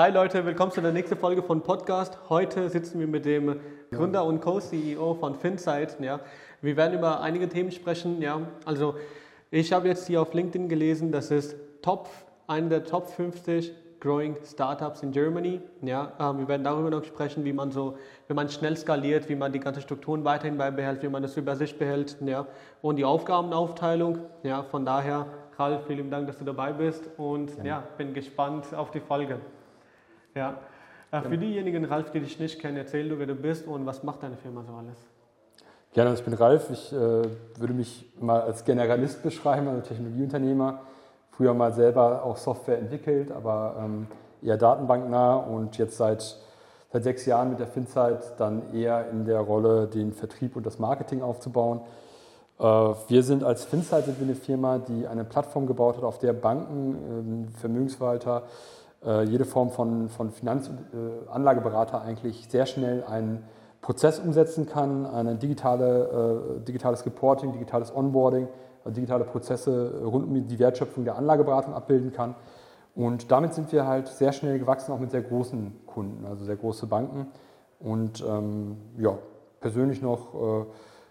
Hi Leute, willkommen zu der nächsten Folge von Podcast. Heute sitzen wir mit dem Gründer und Co-CEO von Finsight. Ja. Wir werden über einige Themen sprechen. Ja. Also ich habe jetzt hier auf LinkedIn gelesen, dass es Top, eine der Top 50 Growing Startups in Germany. Ja, äh, wir werden darüber noch sprechen, wie man so, wenn man schnell skaliert, wie man die ganzen Strukturen weiterhin beibehält, wie man das über sich behält. Ja, und die Aufgabenaufteilung. Ja, von daher, Ralf, vielen Dank, dass du dabei bist und ja, ja bin gespannt auf die Folge. Ja. Äh, für diejenigen, Ralf, die dich nicht kennen, erzähl du, wer du bist und was macht deine Firma so alles? Gerne, ich bin Ralf. Ich äh, würde mich mal als Generalist beschreiben, also Technologieunternehmer früher mal selber auch Software entwickelt, aber ähm, eher datenbanknah und jetzt seit, seit sechs Jahren mit der Finzeit dann eher in der Rolle, den Vertrieb und das Marketing aufzubauen. Äh, wir sind als Finzeit sind wir eine Firma, die eine Plattform gebaut hat, auf der Banken, äh, Vermögensverwalter, jede Form von, von Finanz- und äh, eigentlich sehr schnell einen Prozess umsetzen kann, ein digitale, äh, digitales Reporting, digitales Onboarding, digitale Prozesse rund um die Wertschöpfung der Anlageberatung abbilden kann. Und damit sind wir halt sehr schnell gewachsen, auch mit sehr großen Kunden, also sehr große Banken. Und ähm, ja, persönlich noch äh,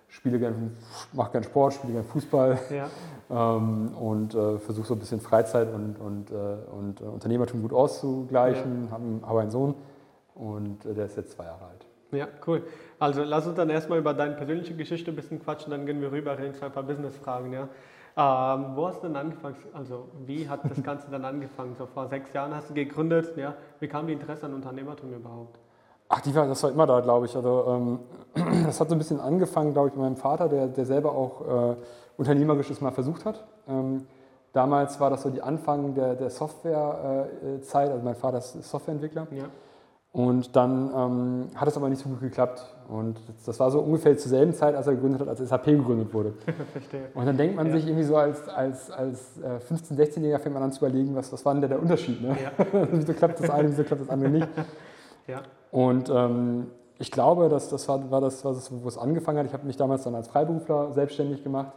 spiele gern, mache gern Sport, spiele gern Fußball ja. ähm, und äh, versuche so ein bisschen Freizeit und, und, äh, und äh, Unternehmertum gut auszugleichen. Ja. Habe hab einen Sohn und äh, der ist jetzt zwei Jahre alt. Ja, cool. Also lass uns dann erstmal über deine persönliche Geschichte ein bisschen quatschen, dann gehen wir rüber in ein paar Business-Fragen. Ja. Ähm, wo hast du denn angefangen? Also wie hat das Ganze dann angefangen? So vor sechs Jahren hast du gegründet. Ja. Wie kam die Interesse an Unternehmertum überhaupt? Ach, die war, das war immer da, glaube ich. Also ähm, das hat so ein bisschen angefangen, glaube ich, mit meinem Vater, der, der selber auch äh, unternehmerisches mal versucht hat. Ähm, damals war das so die Anfang der, der Softwarezeit. Äh, also mein Vater ist Softwareentwickler. Ja. Und dann ähm, hat es aber nicht so gut geklappt. Und das war so ungefähr zur selben Zeit, als er gegründet hat, als SAP gegründet wurde. Verstehe. Und dann denkt man ja. sich irgendwie so als, als, als 15-, 16-Jähriger fängt man an zu überlegen, was, was war denn der, der Unterschied? Ne? Ja. wieso klappt das eine, wieso klappt das andere nicht? Ja. Und ähm, ich glaube, dass das war, war das, was wo es angefangen hat. Ich habe mich damals dann als Freiberufler selbstständig gemacht,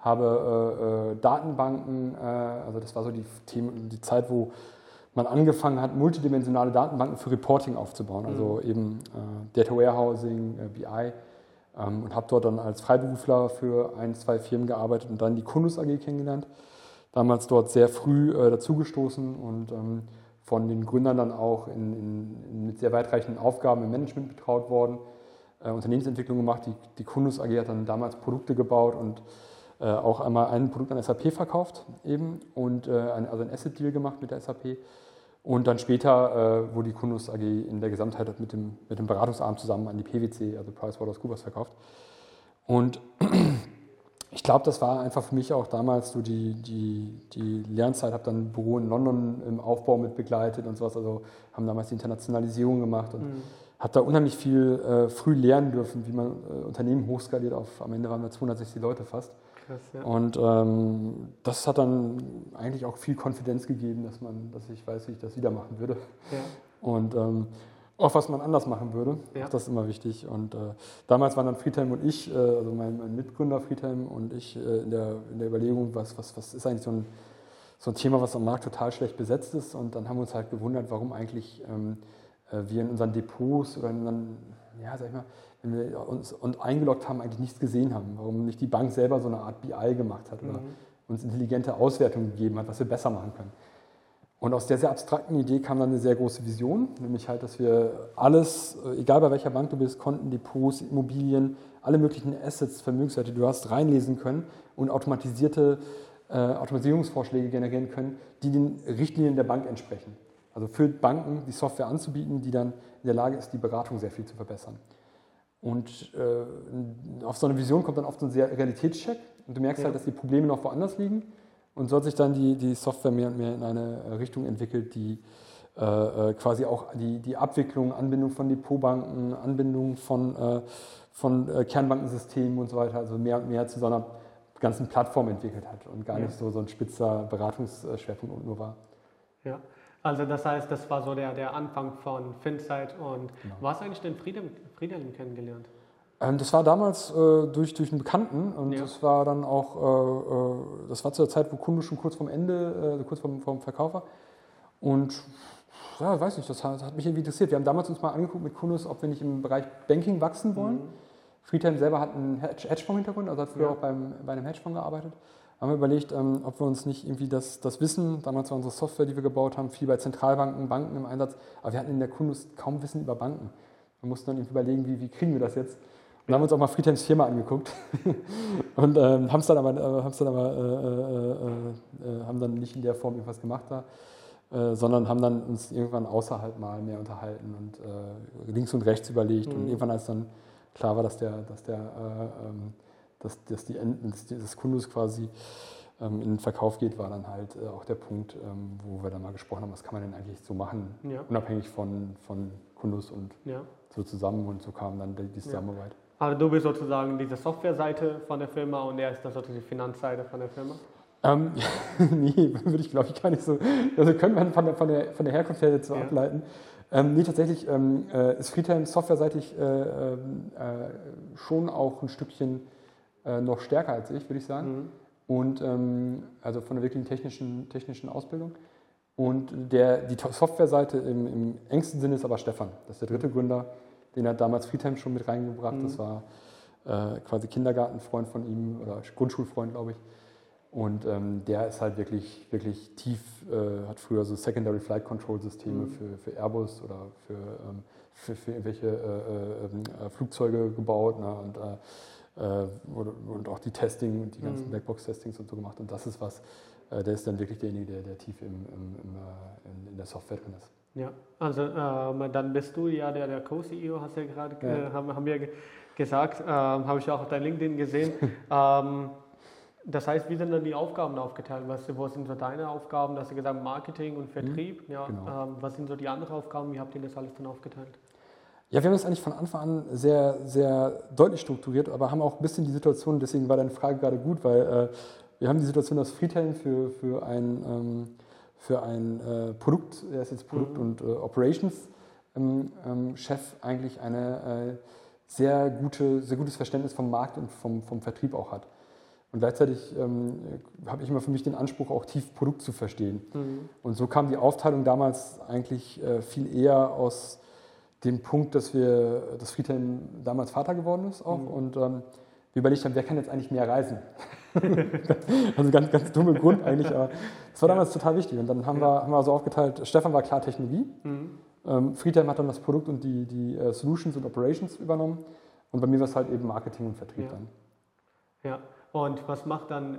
habe äh, äh, Datenbanken, äh, also das war so die, Themen, die Zeit, wo man angefangen hat, multidimensionale Datenbanken für Reporting aufzubauen, also mhm. eben äh, Data Warehousing, äh, BI. Ähm, und habe dort dann als Freiberufler für ein, zwei Firmen gearbeitet und dann die Kundus AG kennengelernt. Damals dort sehr früh äh, dazugestoßen und ähm, von den Gründern dann auch in, in, mit sehr weitreichenden Aufgaben im Management betraut worden, äh, Unternehmensentwicklung gemacht. Die, die Kundus AG hat dann damals Produkte gebaut und äh, auch einmal ein Produkt an SAP verkauft eben und äh, ein, also ein Asset-Deal gemacht mit der SAP. Und dann später äh, wurde die Kundus AG in der Gesamtheit mit dem, mit dem Beratungsarm zusammen an die PwC, also PricewaterhouseCoopers, verkauft. Und ich glaube, das war einfach für mich auch damals so die, die, die Lernzeit. habe dann ein Büro in London im Aufbau mit begleitet und sowas. Also haben damals die Internationalisierung gemacht und mhm. habe da unheimlich viel äh, früh lernen dürfen, wie man äh, Unternehmen hochskaliert. Auf, am Ende waren wir 260 Leute fast. Krass, ja. Und ähm, das hat dann eigentlich auch viel Konfidenz gegeben, dass man, dass ich weiß, wie ich das wieder machen würde. Ja. Und ähm, auch was man anders machen würde. Ja. Das ist immer wichtig. Und äh, damals waren dann Friedhelm und ich, äh, also mein, mein, Mitgründer Friedhelm und ich, äh, in, der, in der Überlegung, was, was, was ist eigentlich so ein, so ein Thema, was am Markt total schlecht besetzt ist. Und dann haben wir uns halt gewundert, warum eigentlich ähm, äh, wir in unseren Depots oder in unseren, ja, sag ich mal, wenn wir uns und eingeloggt haben, eigentlich nichts gesehen haben. Warum nicht die Bank selber so eine Art BI gemacht hat oder mhm. uns intelligente Auswertungen gegeben hat, was wir besser machen können. Und aus der sehr abstrakten Idee kam dann eine sehr große Vision, nämlich halt, dass wir alles, äh, egal bei welcher Bank du bist, Konten, Depots, Immobilien, alle möglichen Assets, Vermögenswerte, die du hast, reinlesen können und automatisierte äh, Automatisierungsvorschläge generieren können, die den Richtlinien der Bank entsprechen. Also für Banken die Software anzubieten, die dann in der Lage ist, die Beratung sehr viel zu verbessern. Und äh, auf so eine Vision kommt dann oft so ein sehr Realitätscheck und du merkst ja. halt, dass die Probleme noch woanders liegen und so hat sich dann die, die Software mehr und mehr in eine Richtung entwickelt, die äh, äh quasi auch die, die Abwicklung, Anbindung von Depotbanken, Anbindung von, äh, von äh, Kernbankensystemen und so weiter, also mehr und mehr zu so einer ganzen Plattform entwickelt hat und gar ja. nicht so, so ein spitzer Beratungsschwerpunkt nur war. Ja. Also das heißt, das war so der, der Anfang von Finsight und genau. du eigentlich den Friedhelm, Friedhelm kennengelernt? Ähm, das war damals äh, durch, durch einen Bekannten und ja. das war dann auch, äh, äh das war zu der Zeit, wo Kunde schon kurz vorm Ende, äh, kurz vorm, vorm Verkauf war. Und Ja, weiß nicht, das hat, das hat mich irgendwie interessiert. Wir haben damals uns mal angeguckt mit Kunus, ob wir nicht im Bereich Banking wachsen wollen. Mhm. Friedhelm selber hat einen Hedgefonds-Hintergrund, also hat früher ja. auch beim, bei einem Hedgefonds gearbeitet. Haben wir überlegt, ähm, ob wir uns nicht irgendwie das, das Wissen, damals war unsere Software, die wir gebaut haben, viel bei Zentralbanken, Banken im Einsatz, aber wir hatten in der Kundus kaum Wissen über Banken. Wir mussten dann irgendwie überlegen, wie, wie kriegen wir das jetzt? Und haben uns auch mal Friedhelms Firma angeguckt und ähm, haben es dann aber, äh, dann aber äh, äh, äh, haben dann nicht in der Form irgendwas gemacht da, äh, sondern haben dann uns irgendwann außerhalb mal mehr unterhalten und äh, links und rechts überlegt. Mhm. Und irgendwann, als dann klar war, dass der, dass der ähm, dass, dass, die dass das Kundus quasi ähm, in den Verkauf geht, war dann halt äh, auch der Punkt, ähm, wo wir dann mal gesprochen haben, was kann man denn eigentlich so machen, ja. unabhängig von, von Kundus und ja. so zusammen und so kam dann die, die Zusammenarbeit. Ja. Also du bist sozusagen diese Softwareseite von der Firma und er ist dann sozusagen die Finanzseite von der Firma? Ähm, nee, würde ich glaube ich gar nicht so. Also können wir von der, von der, von der Herkunft her jetzt so ja. ableiten. Ähm, nee, tatsächlich ähm, äh, ist Friedhelm softwareseitig äh, ähm, äh, schon auch ein Stückchen äh, noch stärker als ich, würde ich sagen. Mhm. Und ähm, also von der wirklichen technischen, technischen Ausbildung. Und der, die Softwareseite im, im engsten Sinne ist aber Stefan. Das ist der dritte Gründer. Den hat damals Friedhelm schon mit reingebracht. Mhm. Das war äh, quasi Kindergartenfreund von ihm oder Grundschulfreund, glaube ich. Und ähm, der ist halt wirklich, wirklich tief, äh, hat früher so Secondary Flight Control Systeme mhm. für, für Airbus oder für, ähm, für, für, irgendwelche äh, äh, äh Flugzeuge gebaut. Ne? Und, äh, und auch die Testing und die ganzen mhm. Blackbox-Testings und so gemacht. Und das ist was, der ist dann wirklich derjenige, der, der tief im, im, im, in, in der Software drin ist. Ja, also ähm, dann bist du ja der, der Co-CEO, hast ja gerade, ja. haben, haben wir gesagt, ähm, habe ich auch auf dein LinkedIn gesehen. ähm, das heißt, wie sind dann die Aufgaben aufgeteilt? Was, wo sind so deine Aufgaben? Du hast ja gesagt Marketing und Vertrieb. Mhm, ja, genau. ähm, was sind so die anderen Aufgaben? Wie habt ihr das alles dann aufgeteilt? Ja, wir haben das eigentlich von Anfang an sehr, sehr deutlich strukturiert, aber haben auch ein bisschen die Situation, deswegen war deine Frage gerade gut, weil äh, wir haben die Situation, dass Friedhelm für, für ein, ähm, für ein äh, Produkt, er ist jetzt Produkt- mhm. und äh, Operations-Chef, ähm, ähm, eigentlich eine äh, sehr, gute, sehr gutes Verständnis vom Markt und vom, vom Vertrieb auch hat. Und gleichzeitig ähm, habe ich immer für mich den Anspruch, auch tief Produkt zu verstehen. Mhm. Und so kam die Aufteilung damals eigentlich äh, viel eher aus dem Punkt, dass wir, dass Friedhelm damals Vater geworden ist auch mhm. und ähm, wir überlegt haben, wer kann jetzt eigentlich mehr reisen? also ganz, ganz dummer Grund eigentlich, aber das war damals ja. total wichtig. Und dann haben, ja. wir, haben wir so aufgeteilt, Stefan war klar Technologie, mhm. ähm, Friedhelm hat dann das Produkt und die, die uh, Solutions und Operations übernommen und bei mir war es halt eben Marketing und Vertrieb ja. dann. Ja, und was macht dann äh,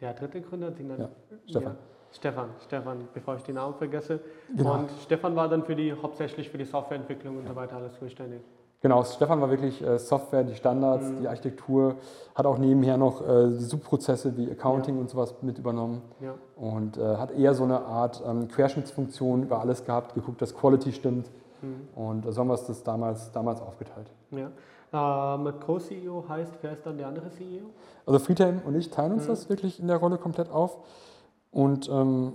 der dritte Gründer? Den dann, Stefan. Stefan, Stefan, bevor ich den Namen vergesse. Genau. Und Stefan war dann für die, hauptsächlich für die Softwareentwicklung und so weiter alles zuständig. Genau, Stefan war wirklich äh, Software, die Standards, mhm. die Architektur, hat auch nebenher noch äh, die Subprozesse wie Accounting ja. und sowas mit übernommen ja. und äh, hat eher so eine Art ähm, Querschnittsfunktion über alles gehabt, geguckt, dass Quality stimmt mhm. und so haben wir es das damals, damals aufgeteilt. Ja. Ähm, Co-CEO heißt, wer ist dann der andere CEO? Also Friedhelm und ich teilen uns mhm. das wirklich in der Rolle komplett auf. Und ähm,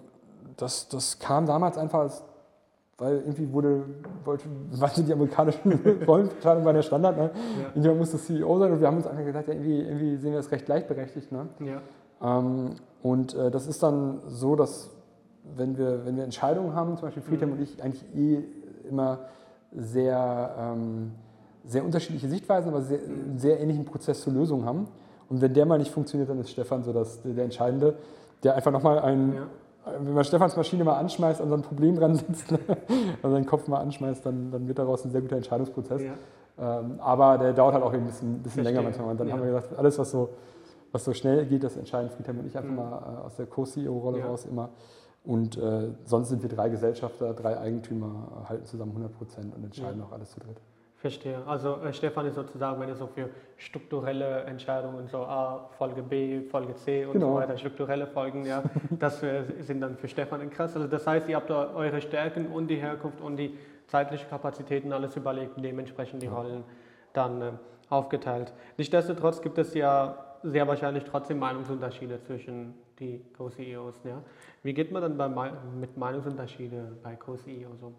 das, das kam damals einfach als, weil irgendwie wurde, wollte, weil die amerikanischen Rollenverteilung war der Standard, ne? ja. irgendjemand musste CEO sein und wir haben uns einfach gesagt, ja, irgendwie, irgendwie sehen wir das recht gleichberechtigt. Ne? Ja. Ähm, und äh, das ist dann so, dass wenn wir, wenn wir Entscheidungen haben, zum Beispiel Friedhelm mhm. und ich eigentlich eh immer sehr, ähm, sehr unterschiedliche Sichtweisen, aber sehr, sehr ähnlichen Prozess zur Lösung haben. Und wenn der mal nicht funktioniert, dann ist Stefan so das, der Entscheidende der einfach nochmal ein, ja. Wenn man Stefans Maschine mal anschmeißt, an so ein Problem dran sitzt, also seinen Kopf mal anschmeißt, dann, dann wird daraus ein sehr guter Entscheidungsprozess. Ja. Ähm, aber der dauert halt auch ein bisschen, bisschen länger manchmal. Und dann ja. haben wir gesagt, alles, was so, was so schnell geht, das entscheiden Friedhelm und ich einfach mhm. mal äh, aus der Co-CEO-Rolle raus immer. Und äh, sonst sind wir drei Gesellschafter, drei Eigentümer, halten zusammen 100 Prozent und entscheiden auch alles zu dritt. Verstehe. Also äh, Stefan ist sozusagen, wenn es so für strukturelle Entscheidungen, so A, Folge B, Folge C und genau. so weiter, strukturelle Folgen, ja, das äh, sind dann für Stefan krass. Also das heißt, ihr habt da eure Stärken und die Herkunft und die zeitliche Kapazitäten alles überlegt und dementsprechend die. Rollen dann äh, aufgeteilt. Nichtsdestotrotz gibt es ja sehr wahrscheinlich trotzdem Meinungsunterschiede zwischen die Co-CEOs. Ja? Wie geht man dann bei, mit Meinungsunterschieden bei Co-CEOs um?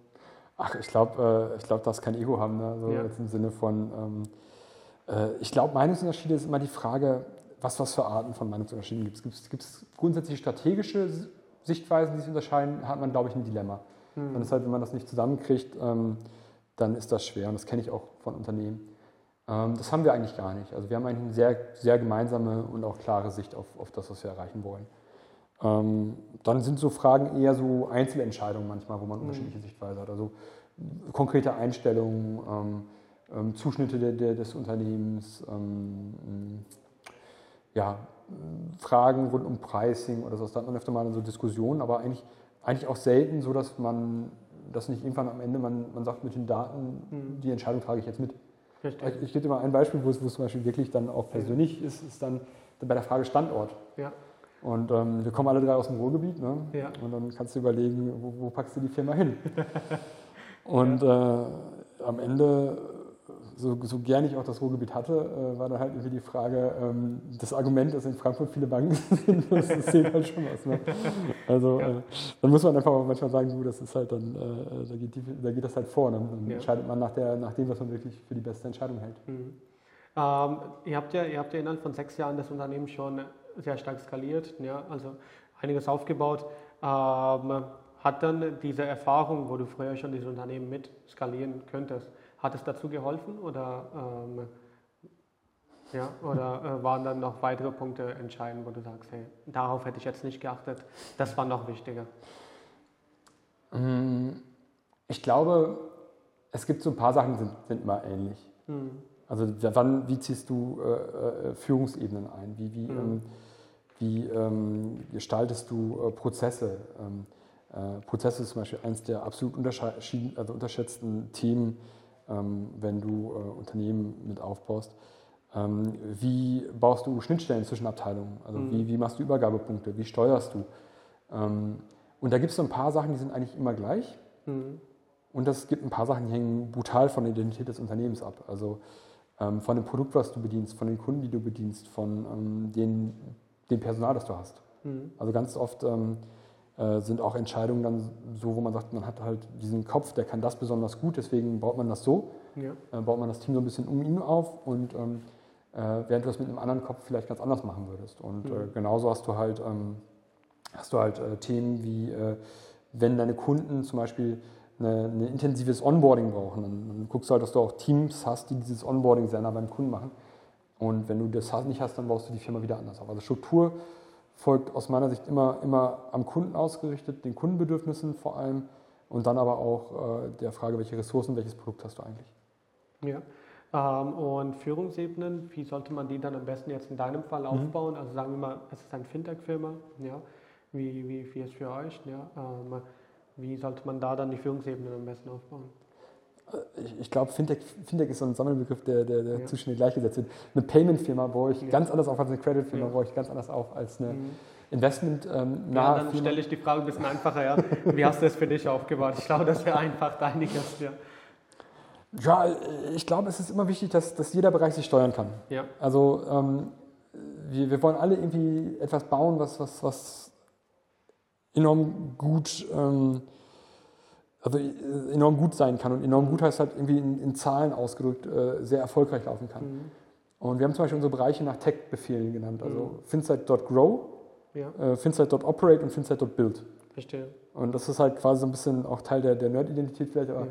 Ach, ich glaube, äh, ich glaub, das kein Ego haben. Ne? So ja. jetzt im Sinne von, ähm, äh, ich glaube, Meinungsunterschiede ist immer die Frage, was, was für Arten von Meinungsunterschieden gibt es. Gibt es grundsätzlich strategische Sichtweisen, die sich unterscheiden, hat man, glaube ich, ein Dilemma. Dann ist halt, wenn man das nicht zusammenkriegt, ähm, dann ist das schwer. Und das kenne ich auch von Unternehmen. Ähm, das haben wir eigentlich gar nicht. Also wir haben eigentlich eine sehr, sehr gemeinsame und auch klare Sicht auf, auf das, was wir erreichen wollen. Ähm, dann sind so Fragen eher so Einzelentscheidungen manchmal, wo man mhm. unterschiedliche Sichtweisen hat. Also konkrete Einstellungen, ähm, ähm, Zuschnitte de, de, des Unternehmens, ja, Fragen rund um Pricing oder so. Da hat man öfter mal so Diskussionen, aber eigentlich, eigentlich auch selten so, dass man das nicht irgendwann am Ende, man, man sagt mit den Daten, mhm. die Entscheidung trage ich jetzt mit. Ich, ich gebe dir mal ein Beispiel, wo es, wo es zum Beispiel wirklich dann auch persönlich ist, ist dann bei der Frage Standort. Ja. Und ähm, wir kommen alle drei aus dem Ruhrgebiet, ne? ja. und dann kannst du überlegen, wo, wo packst du die Firma hin? und ja. äh, am Ende so, so gern ich auch das Ruhrgebiet hatte, äh, war dann halt irgendwie die Frage, ähm, das Argument, dass in Frankfurt viele Banken sind, das, zählt halt schon was. Ne? Also ja. äh, dann muss man einfach auch manchmal sagen, du, das ist halt dann, äh, da, geht die, da, geht das halt vor. Ne? Dann entscheidet man nach, der, nach dem, was man wirklich für die beste Entscheidung hält. Mhm. Ähm, ihr, habt ja, ihr habt ja innerhalb von sechs Jahren das Unternehmen schon sehr stark skaliert, ja? also einiges aufgebaut. Ähm, hat dann diese Erfahrung, wo du früher schon dieses Unternehmen mit skalieren könntest, hat es dazu geholfen oder, ähm, ja, oder äh, waren dann noch weitere Punkte entscheidend, wo du sagst, hey, darauf hätte ich jetzt nicht geachtet, das war noch wichtiger? Mm, ich glaube, es gibt so ein paar Sachen, die sind, sind immer ähnlich. Mhm. Also wann, wie ziehst du äh, äh, Führungsebenen ein? Wie, wie, mhm. ähm, wie ähm, gestaltest du äh, Prozesse? Ähm, äh, Prozesse ist zum Beispiel eines der absolut also unterschätzten Themen ähm, wenn du äh, Unternehmen mit aufbaust. Ähm, wie baust du Schnittstellen zwischen Abteilungen? Also mhm. wie, wie machst du Übergabepunkte? Wie steuerst du? Ähm, und da gibt es so ein paar Sachen, die sind eigentlich immer gleich. Mhm. Und es gibt ein paar Sachen, die hängen brutal von der Identität des Unternehmens ab. Also von dem Produkt, was du bedienst, von den Kunden, die du bedienst, von ähm, den, dem Personal, das du hast. Mhm. Also ganz oft ähm, äh, sind auch Entscheidungen dann so, wo man sagt, man hat halt diesen Kopf, der kann das besonders gut, deswegen baut man das so, ja. äh, baut man das Team so ein bisschen um ihn auf und ähm, äh, während du das mit einem anderen Kopf vielleicht ganz anders machen würdest. Und mhm. genauso hast du halt, ähm, hast du halt äh, Themen wie, äh, wenn deine Kunden zum Beispiel ein intensives Onboarding brauchen, dann, dann, guckst du halt, dass du auch Teams hast, die dieses Onboarding sehr nah beim Kunden machen. Und wenn du das nicht hast, dann baust du die Firma wieder anders auf. Also Struktur folgt aus meiner Sicht immer, immer am Kunden ausgerichtet, den Kundenbedürfnissen vor allem und dann aber auch äh, der Frage, welche Ressourcen, welches Produkt hast du eigentlich. Ja. Ähm, und Führungsebenen, wie sollte man die dann am besten jetzt in deinem Fall mhm. aufbauen? Mhm. Also sagen wir mal, es ist eine Fintech-Firma, ja. wie, wie, wie ist für euch? Ja? Ähm, wie sollte man da dann die Führungsebenen am besten aufbauen? ich, ich glaube, Fintech, Fintech ist so ein Sammelbegriff, der, der, der ja. zu schnell gleichgesetzt wird. Eine Payment-Firma baue ich ja. ganz anders auf als eine Credit-Firma, ja. baue ich ganz anders auf als eine mhm. investment ähm, Ja, dann stelle ich die Frage ein bisschen einfacher. Ja. Wie hast du es für dich aufgebaut? Ich glaube, das wäre einfach deiniges. Ja. Ja, ich glaube, es ist immer wichtig, dass, dass jeder Bereich sich steuern kann. Ja. Also ähm, wir, wir wollen alle irgendwie etwas bauen, was, was, was enorm gut ähm, also äh, enorm gut sein kann. Und enorm gut heißt halt irgendwie in, in Zahlen ausgedrückt äh, sehr erfolgreich laufen kann. Mhm. Und wir haben zum Beispiel unsere Bereiche nach Tech-Befehlen genannt. Also mhm. finsight.grow, ja. äh, finsight.operate und finsight.build. Verstehe. Und das ist halt quasi so ein bisschen auch Teil der, der Nerd-Identität vielleicht, aber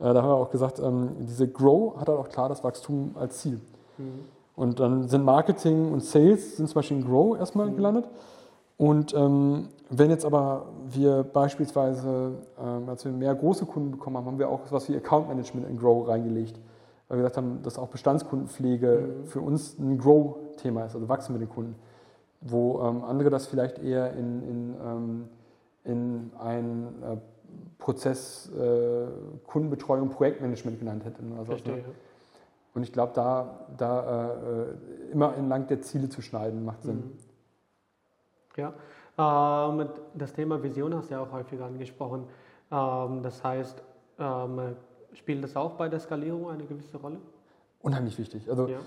ja. äh, da haben wir auch gesagt, ähm, diese Grow hat halt auch klar das Wachstum als Ziel. Mhm. Und dann sind Marketing und Sales sind zum Beispiel in Grow erstmal mhm. gelandet. Und ähm, wenn jetzt aber wir beispielsweise, ähm, als wir mehr große Kunden bekommen haben, haben wir auch was wie Account Management in Grow reingelegt. Weil wir gesagt haben, dass auch Bestandskundenpflege mhm. für uns ein Grow-Thema ist, also wachsen mit den Kunden. Wo ähm, andere das vielleicht eher in, in, ähm, in ein äh, Prozess äh, Kundenbetreuung, Projektmanagement genannt hätten. Also, Verstehe. Und ich glaube, da, da äh, immer entlang der Ziele zu schneiden, macht Sinn. Mhm. Ja. Ähm, das Thema Vision hast du ja auch häufig angesprochen. Ähm, das heißt, ähm, spielt das auch bei der Skalierung eine gewisse Rolle? Unheimlich wichtig. Also, ja.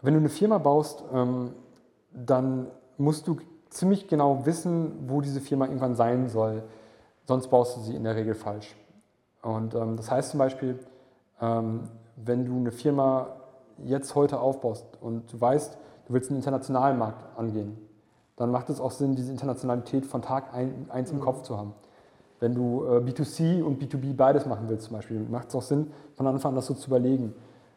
wenn du eine Firma baust, dann musst du ziemlich genau wissen, wo diese Firma irgendwann sein soll. Sonst baust du sie in der Regel falsch. Und das heißt zum Beispiel, wenn du eine Firma jetzt heute aufbaust und du weißt, du willst einen internationalen Markt angehen, dann macht es auch Sinn, diese Internationalität von Tag 1 im mhm. Kopf zu haben. Wenn du äh, B2C und B2B beides machen willst zum Beispiel, macht es auch Sinn, von Anfang an das so zu überlegen.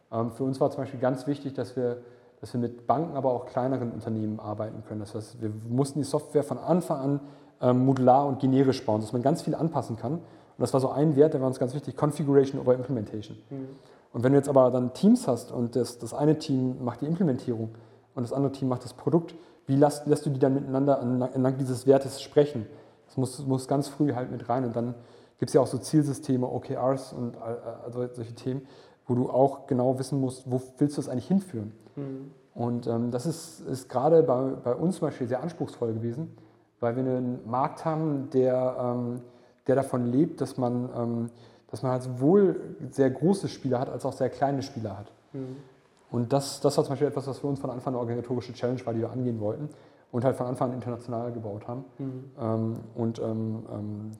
Ähm, für uns war zum Beispiel ganz wichtig, dass wir, dass wir mit Banken, aber auch kleineren Unternehmen arbeiten können. Das heißt, wir mussten die Software von Anfang an ähm, modular und generisch bauen, dass man ganz viel anpassen kann. Und das war so ein Wert, der war uns ganz wichtig, Configuration over Implementation. Mhm. Und wenn du jetzt aber dann Teams hast und das, das eine Team macht die Implementierung und das andere Team macht das Produkt, wie lässt, lässt du die dann miteinander entlang dieses Wertes sprechen? Das muss, muss ganz früh halt mit rein. Und dann gibt es ja auch so Zielsysteme, OKRs und also solche Themen, wo du auch genau wissen musst, wo willst du das eigentlich hinführen. Mhm. Und ähm, das ist, ist gerade bei, bei uns zum Beispiel sehr anspruchsvoll gewesen, weil wir einen Markt haben, der, ähm, der davon lebt, dass man, ähm, dass man halt sowohl sehr große Spieler hat, als auch sehr kleine Spieler hat. Mhm. Und das, das war zum Beispiel etwas, was für uns von Anfang an eine organisatorische Challenge war, die wir angehen wollten und halt von Anfang an international gebaut haben. Mhm. Ähm, und ähm, ähm,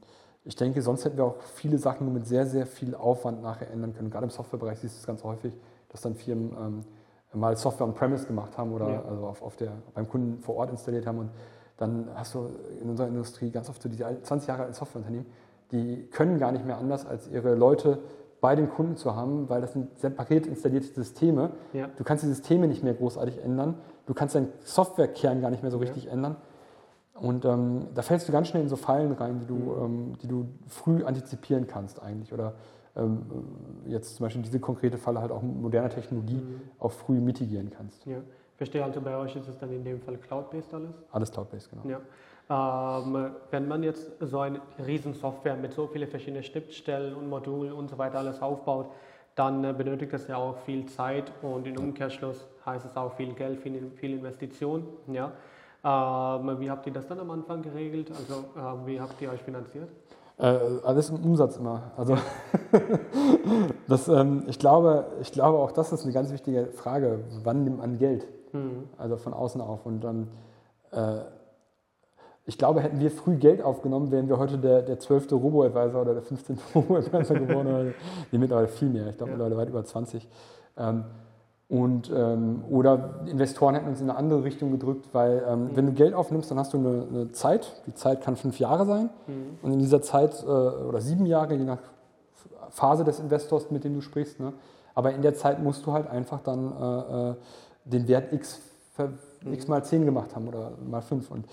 ich denke, sonst hätten wir auch viele Sachen mit sehr, sehr viel Aufwand nachher ändern können. Gerade im Softwarebereich siehst du es ganz häufig, dass dann Firmen ähm, mal Software on-premise gemacht haben oder ja. also auf, auf der, beim Kunden vor Ort installiert haben. Und dann hast du in unserer Industrie ganz oft so diese 20 Jahre alten Softwareunternehmen, die können gar nicht mehr anders, als ihre Leute bei den Kunden zu haben, weil das sind separat installierte Systeme. Ja. Du kannst die Systeme nicht mehr großartig ändern. Du kannst deinen Softwarekern gar nicht mehr so richtig ja. ändern. Und ähm, da fällst du ganz schnell in so Fallen rein, die du, mhm. ähm, die du früh antizipieren kannst eigentlich. Oder ähm, jetzt zum Beispiel diese konkrete Falle halt auch mit moderner Technologie mhm. auch früh mitigieren kannst. Ja. Verstehe also bei euch ist es dann in dem Fall Cloud-based alles? Alles Cloud-based, genau. Ja. Ähm, wenn man jetzt so eine Riesensoftware mit so vielen verschiedenen Schnittstellen und Modulen und so weiter alles aufbaut, dann äh, benötigt das ja auch viel Zeit und im Umkehrschluss heißt es auch viel Geld, viel, viel Investition. Ja. Ähm, wie habt ihr das dann am Anfang geregelt? Also äh, wie habt ihr euch finanziert? Äh, alles im Umsatz immer. Also das, ähm, ich, glaube, ich glaube, auch das ist eine ganz wichtige Frage. Wann nimmt man Geld? Mhm. Also von außen auf. Und dann äh, ich glaube, hätten wir früh Geld aufgenommen, wären wir heute der, der 12. Robo-Advisor oder der 15. Robo-Advisor geworden. nee, mittlerweile viel mehr. Ich glaube, ja. mittlerweile weit über 20. Ähm, und, ähm, oder Investoren hätten uns in eine andere Richtung gedrückt, weil ähm, mhm. wenn du Geld aufnimmst, dann hast du eine, eine, Zeit. Die Zeit kann fünf Jahre sein. Mhm. Und in dieser Zeit, äh, oder sieben Jahre, je nach Phase des Investors, mit dem du sprichst. Ne? Aber in der Zeit musst du halt einfach dann äh, äh den Wert X, mhm. X mal 10 gemacht haben oder mal 5. Und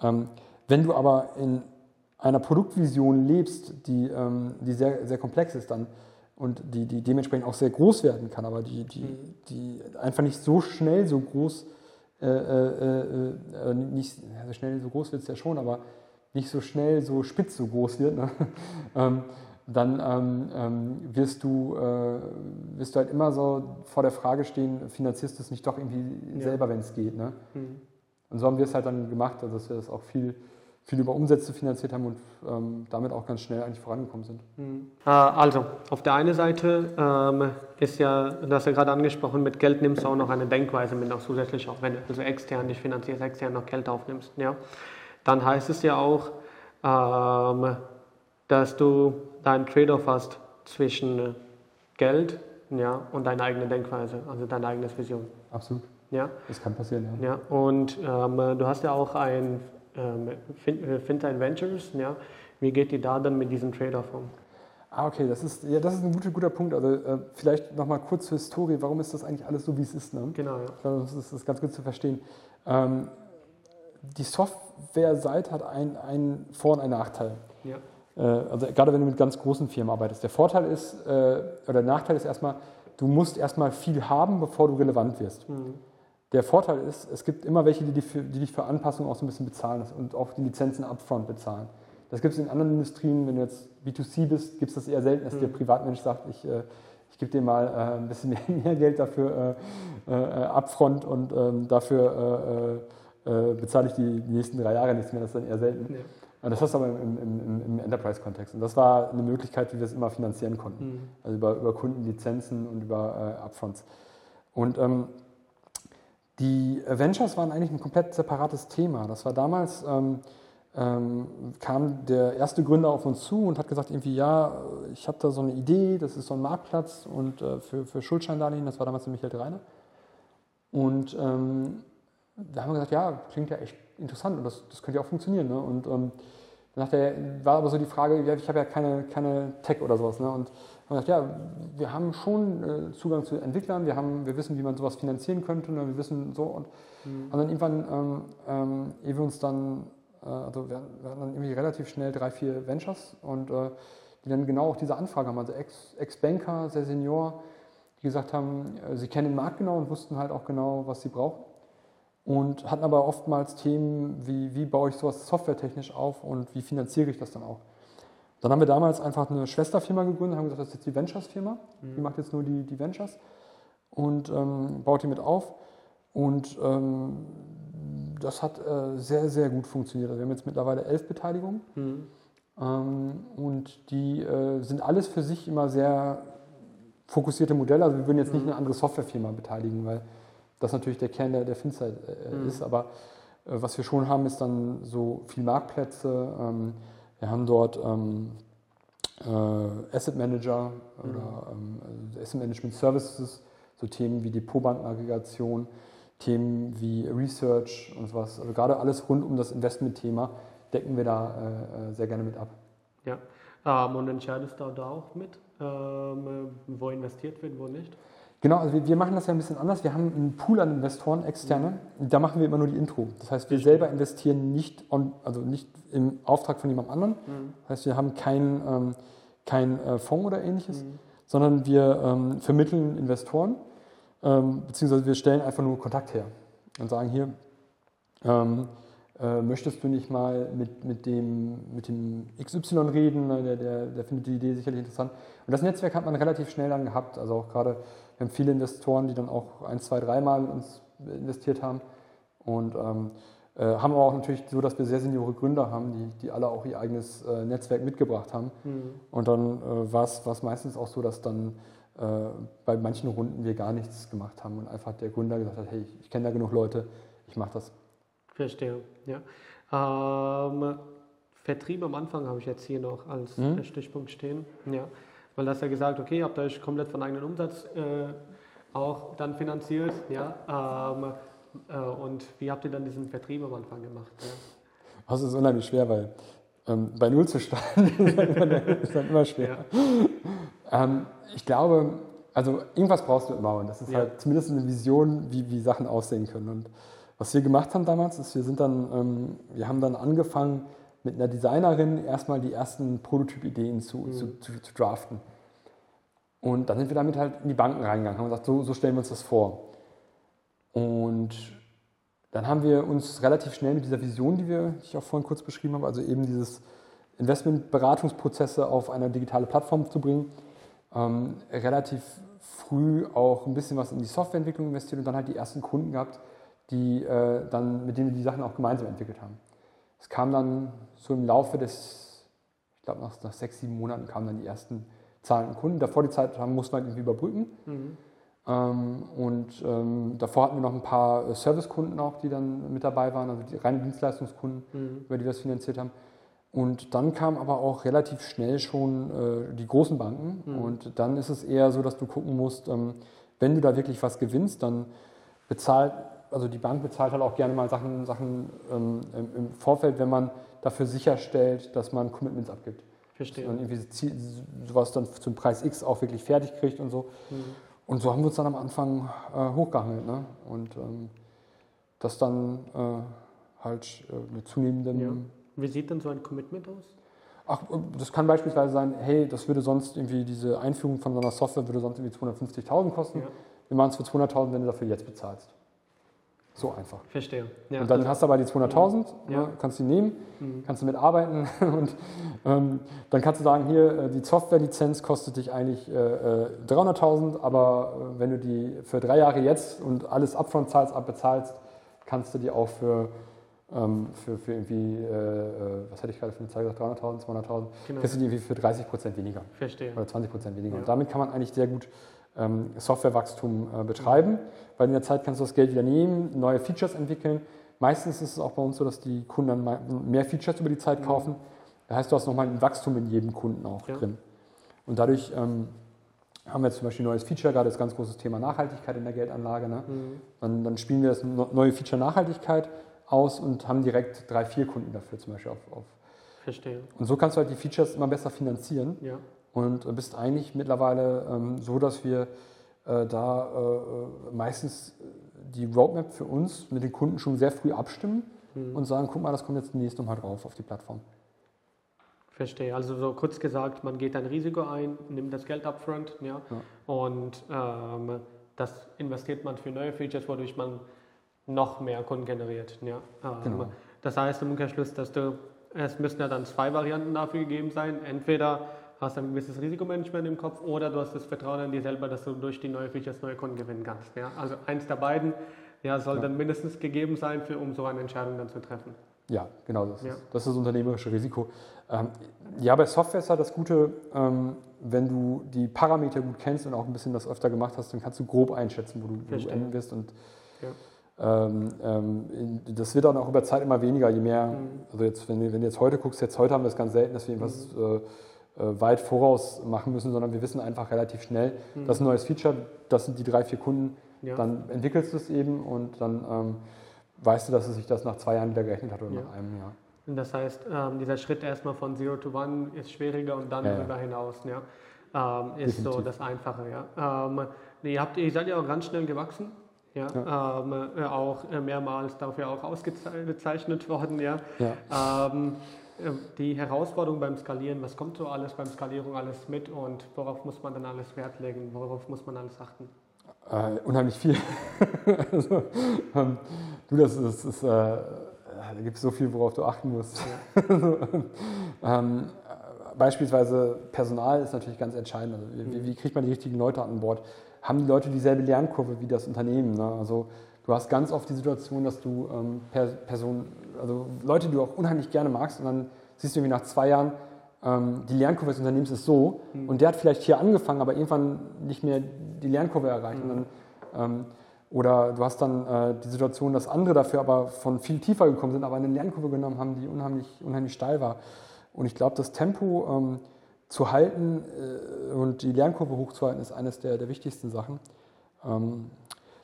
wenn du aber in einer Produktvision lebst, die, ähm, die sehr, sehr komplex ist dann und die, die dementsprechend auch sehr groß werden kann, aber die, die, mhm. die einfach nicht so schnell so groß, äh, äh, äh, nicht so schnell so groß wird es ja schon, aber nicht so schnell so spitz so groß wird, ne? ähm, dann ähm, ähm, wirst, du, äh, wirst du halt immer so vor der Frage stehen, finanzierst du es nicht doch irgendwie ja. selber, wenn es geht. Ne? Mhm. Und so haben wir es halt dann gemacht, also dass wir das auch viel, viel über Umsätze finanziert haben und ähm, damit auch ganz schnell eigentlich vorangekommen sind. Mhm. Also, auf der einen Seite ähm, ist ja, du hast ja gerade angesprochen, mit Geld nimmst du auch noch eine Denkweise mit noch zusätzlich auf, wenn du also extern dich finanzierst, extern noch Geld aufnimmst. Ja? Dann heißt es ja auch, ähm, dass du deinen Trade-off hast zwischen Geld ja, und deiner eigenen Denkweise, also deine eigene Vision. Absolut. Ja. Das kann passieren, ja. ja und ähm, du hast ja auch ein ähm, Fintech Ventures, ja. Wie geht ihr da dann mit diesem Trade-off um? Ah, okay, das ist, ja, das ist ein guter, guter Punkt. Also äh, vielleicht nochmal kurz zur Historie, warum ist das eigentlich alles so, wie es ist? Ne? Genau, ja. Glaube, das ist, das ist ganz gut zu verstehen. Ähm, die Software-Seite hat einen, einen Vor- und einen Nachteil. Ja. Äh, also gerade wenn du mit ganz großen Firmen arbeitest. Der Vorteil ist, äh, oder der Nachteil ist erstmal, du musst erstmal viel haben, bevor du relevant wirst. Mhm. Der Vorteil ist, es gibt immer welche, die, die, für, die dich für Anpassungen auch so ein bisschen bezahlen und auch die Lizenzen upfront bezahlen. Das gibt es in anderen Industrien, wenn du jetzt B2C bist, gibt es das eher selten, dass mhm. der Privatmensch sagt, ich, äh, ich gebe dir mal äh, ein bisschen mehr, mehr Geld dafür äh, äh, upfront und ähm, dafür äh, äh, bezahle ich die, die, nächsten drei Jahre nichts mehr. Das ist dann eher selten. Ja. Das hast du aber im, im, im Enterprise-Kontext. Und das war eine Möglichkeit, wie wir es immer finanzieren konnten. Mhm. Also über, über Kundenlizenzen und über Upfronts. Und ähm, die Ventures waren eigentlich ein komplett separates Thema. Das war damals, ähm, ähm, kam der erste Gründer auf uns zu und hat gesagt, irgendwie, ja, ich habe da so eine Idee, das ist so ein Marktplatz und äh, für, für Schuldscheindarlehen, das war damals der Michael Reiner. Und ähm, da haben wir gesagt, ja, klingt ja echt interessant und das, das könnte ja auch funktionieren. Ne? Und ähm, Dann er, war aber so die Frage, ja, ich habe ja keine, keine Tech oder sowas. Ne? Und man sagt, ja, wir haben schon äh, Zugang zu Entwicklern, wir, haben, wir wissen, wie man sowas finanzieren könnte, ne? wir wissen so. Und, mhm. und dann irgendwann, ähm, ähm, ehe wir uns dann, äh, also wir, wir, hatten dann irgendwie relativ schnell drei, vier Ventures und äh, die dann genau auch diese Anfrage haben, also Ex-Banker, Ex sehr Senior, die gesagt haben, äh, sie kennen den Markt genau und wussten halt auch genau, was sie brauchen und hatten aber oftmals Themen wie, wie baue ich sowas softwaretechnisch auf und wie finanziere ich das dann auch. Dann haben wir damals einfach eine Schwesterfirma gegründet, haben gesagt, das ist jetzt die Ventures-Firma, mhm. die macht jetzt nur die, die Ventures und ähm, baut die mit auf. Und ähm, das hat äh, sehr, sehr gut funktioniert. Also wir haben jetzt mittlerweile elf Beteiligungen mhm. ähm, und die äh, sind alles für sich immer sehr fokussierte Modelle. Also wir würden jetzt nicht mhm. eine andere Softwarefirma beteiligen, weil das natürlich der Kern der, der Finzeit äh, mhm. ist. Aber äh, was wir schon haben, ist dann so viel Marktplätze. Wir haben dort ähm, äh, Asset Manager mhm. oder ähm, also Asset Management Services, so Themen wie Depotbankenaggregation, Themen wie Research und sowas. Also gerade alles rund um das Investment-Thema decken wir da äh, äh sehr gerne mit ab. Ja, ähm, und entscheidest du da auch mit, ähm, wo investiert wird, wo nicht? Genau, also wir, wir, machen das ja ein bisschen anders. Wir haben einen Pool an Investoren, externe. Da machen wir immer nur die Intro. Das heißt, wir selber investieren nicht, on, also nicht im Auftrag von jemand anderem. Mhm. Das heißt, wir haben keinen ähm, kein, äh, Fonds oder ähnliches, mhm. sondern wir ähm, vermitteln Investoren, ähm, beziehungsweise wir stellen einfach nur Kontakt her und sagen hier, ähm, äh, möchtest du nicht mal mit, mit, dem, mit dem XY reden, der, der, der findet die Idee sicherlich interessant. Und das Netzwerk hat man relativ schnell dann gehabt, also auch gerade wir haben viele Investoren, die dann auch ein, zwei, dreimal in uns investiert haben. Und ähm, äh, haben aber auch natürlich so, dass wir sehr seniore Gründer haben, die, die alle auch ihr eigenes äh, Netzwerk mitgebracht haben. Mhm. Und dann äh, war es meistens auch so, dass dann äh, bei manchen Runden wir gar nichts gemacht haben und einfach der Gründer gesagt hat, hey, ich, ich kenne da genug Leute, ich mache das. Verstehe, ja. Ähm, Vertrieb am Anfang habe ich jetzt hier noch als mhm. Stichpunkt stehen. Ja. Weil das ja gesagt, okay, habt ihr euch komplett von eigenen Umsatz äh, auch dann finanziert, ja. Ähm, äh, und wie habt ihr dann diesen Vertrieb am Anfang gemacht? Ja? Das ist unheimlich schwer, weil ähm, bei Null zu starten ist, dann immer, ist dann immer schwer. Ja. Ähm, ich glaube, also irgendwas brauchst du immer und das ist ja. halt zumindest eine Vision, wie, wie Sachen aussehen können. Und was wir gemacht haben damals, ist, wir sind dann, ähm, wir haben dann angefangen, mit einer Designerin erstmal die ersten Prototyp-Ideen zu, mhm. zu, zu, zu, draften. Und dann sind wir damit halt in die Banken reingegangen, haben gesagt, so, so stellen wir uns das vor. Und dann haben wir uns relativ schnell mit dieser Vision, die, wir, die ich auch vorhin kurz beschrieben habe, also eben dieses Investmentberatungsprozesse auf eine digitale Plattform zu bringen, ähm, relativ früh auch ein bisschen was in die Softwareentwicklung investiert und dann halt die ersten Kunden gehabt, die, äh, dann, mit denen wir die Sachen auch gemeinsam entwickelt haben. Es kam dann so im Laufe des, ich glaube nach, nach, sechs, sieben Monaten kamen dann die ersten zahlenden Kunden. Davor die Zeit haben, mussten wir halt irgendwie überbrücken. Mhm. Ähm, und ähm, davor hatten wir noch ein paar äh, Servicekunden auch, die dann mit dabei waren, also die reine Dienstleistungskunden, mhm. über die wir das finanziert haben. Und dann kamen aber auch relativ schnell schon äh, die großen Banken. Mhm. Und dann ist es eher so, dass du gucken musst, ähm, wenn du da wirklich was gewinnst, dann bezahlt also die Bank bezahlt halt auch gerne mal Sachen, Sachen ähm, im Vorfeld, wenn man dafür sicherstellt, dass man Commitments abgibt. Verstehe. Dass man irgendwie sowas dann zum Preis X auch wirklich fertig kriegt und so. Mhm. Und so haben wir uns dann am Anfang äh, hochgehangelt. Ne? Und ähm, das dann äh, halt äh, mit zunehmendem. Ja. Wie sieht denn so ein Commitment aus? Ach, äh, das kann beispielsweise sein, hey, das würde sonst irgendwie, diese Einführung von so einer Software würde sonst irgendwie 250.000 kosten. Ja. Wir machen es für 200.000, wenn du dafür jetzt bezahlst. So einfach. Verstehe. Ja, und dann hast du aber die 200.000, ja. ne, kannst du nehmen, mhm. kannst du mitarbeiten und ähm, dann kannst du sagen, hier, äh, die Softwarelizenz kostet dich eigentlich äh, 300.000, äh, aber äh, wenn du die für drei Jahre jetzt und alles upfront zahlst, abbezahlst, kannst du die auch für, ähm, für, für irgendwie, äh, was hätte ich gerade für eine Zahl gesagt, 300.000, 200.000, genau. kriegst du die irgendwie für 30 Prozent weniger. Verstehe. Oder 20 Prozent weniger. Ja. Und damit kann man eigentlich sehr gut Softwarewachstum äh, betreiben, weil in der Zeit kannst du das Geld wieder nehmen, neue Features entwickeln. Meistens ist es auch bei uns so, dass die Kunden dann mehr Features über die Zeit kaufen. Das heißt, du hast nochmal ein Wachstum in jedem Kunden auch ja. drin. Und dadurch ähm, haben wir jetzt zum Beispiel ein neues Feature, gerade das ganz große Thema Nachhaltigkeit in der Geldanlage. Ne? Mhm. Dann, dann, spielen wir das neue Feature Nachhaltigkeit aus und haben direkt drei, vier Kunden dafür zum Beispiel auf, auf Verstehe. Und so kannst du halt die Features immer besser finanzieren Ja. Und bist eigentlich mittlerweile ähm, so, dass wir äh, da äh, meistens die Roadmap für uns mit den Kunden schon sehr früh abstimmen Mhm. und sagen, guck mal, das kommt jetzt demnächst nochmal drauf auf die Plattform. Verstehe. Also so kurz gesagt, man geht ein Risiko ein, nimmt das Geld upfront, ja, und ähm, das investiert man für neue Features, wodurch man noch mehr Kunden generiert. Ja. Ähm, Genau. Das heißt im Umkehrschluss, dass du, es müssen ja dann zwei Varianten dafür gegeben sein. Entweder hast du ein gewisses Risikomanagement im Kopf oder du hast das Vertrauen in dir selber, dass du durch die neuen Features neue Kunden gewinnen kannst. Ja. Also eins der beiden ja, soll Ja. dann mindestens gegeben sein, für, um so eine Entscheidung dann zu treffen. Ja, genau, das, Ja. Ist, das ist das unternehmerische Risiko. Ähm, ja, bei Software ist halt das Gute, ähm, wenn du die Parameter gut kennst und auch ein bisschen das öfter gemacht hast, dann kannst du grob einschätzen, wo du, wo du enden wirst. Und Ja. ähm, ähm, das wird dann auch über Zeit immer weniger, je mehr, Mhm. also jetzt, wenn, du- wenn du jetzt heute guckst, jetzt heute haben wir es ganz selten, dass wir irgendwas Mhm. äh, weit voraus machen müssen, sondern wir wissen einfach relativ schnell, das ist ein neues Feature, das sind die drei, vier Kunden, Mhm. Ja. dann entwickelst du es eben und dann ähm, weißt du, dass es sich das nach zwei Jahren wieder gerechnet hat oder Ja. nach einem Jahr. Und Das heißt, ähm, dieser Schritt erstmal von Zero to One ist schwieriger und dann Ja, darüber hinaus ja, ähm, ist so Definitiv. das Einfache. Ja. Ähm, ihr, habt, ihr seid ja auch ganz schnell gewachsen. Ja, Ähm, äh, auch äh, mehrmals dafür auch ausgezeichnet worden. Ja. Ja. Ähm, äh, die Herausforderung beim Skalieren, was kommt so alles beim Skalierung alles mit und worauf muss man dann alles Wert legen, worauf muss man alles achten? Äh, unheimlich viel. also, ähm, du, das ist, ist äh, da gibt es so viel, worauf du achten musst. also, ähm, äh, beispielsweise Personal ist natürlich ganz entscheidend. Also, wie, wie kriegt man die richtigen Leute an Bord? Haben die Leute dieselbe Lernkurve wie das Unternehmen? Ne? Also du hast ganz oft die Situation, dass du ähm, per Person, also Leute, die du auch unheimlich gerne magst, und dann siehst du irgendwie nach zwei Jahren, ähm, die Lernkurve des Unternehmens ist so und der hat vielleicht hier angefangen, aber irgendwann nicht mehr die Lernkurve erreicht. Und dann, ähm, oder du hast dann äh, die Situation, dass andere dafür aber von viel tiefer gekommen sind, aber eine Lernkurve genommen haben, die unheimlich, unheimlich steil war. Und ich glaube, das Tempo ähm, zu halten äh, und die Lernkurve hochzuhalten, ist eines der, der wichtigsten Sachen. Ähm,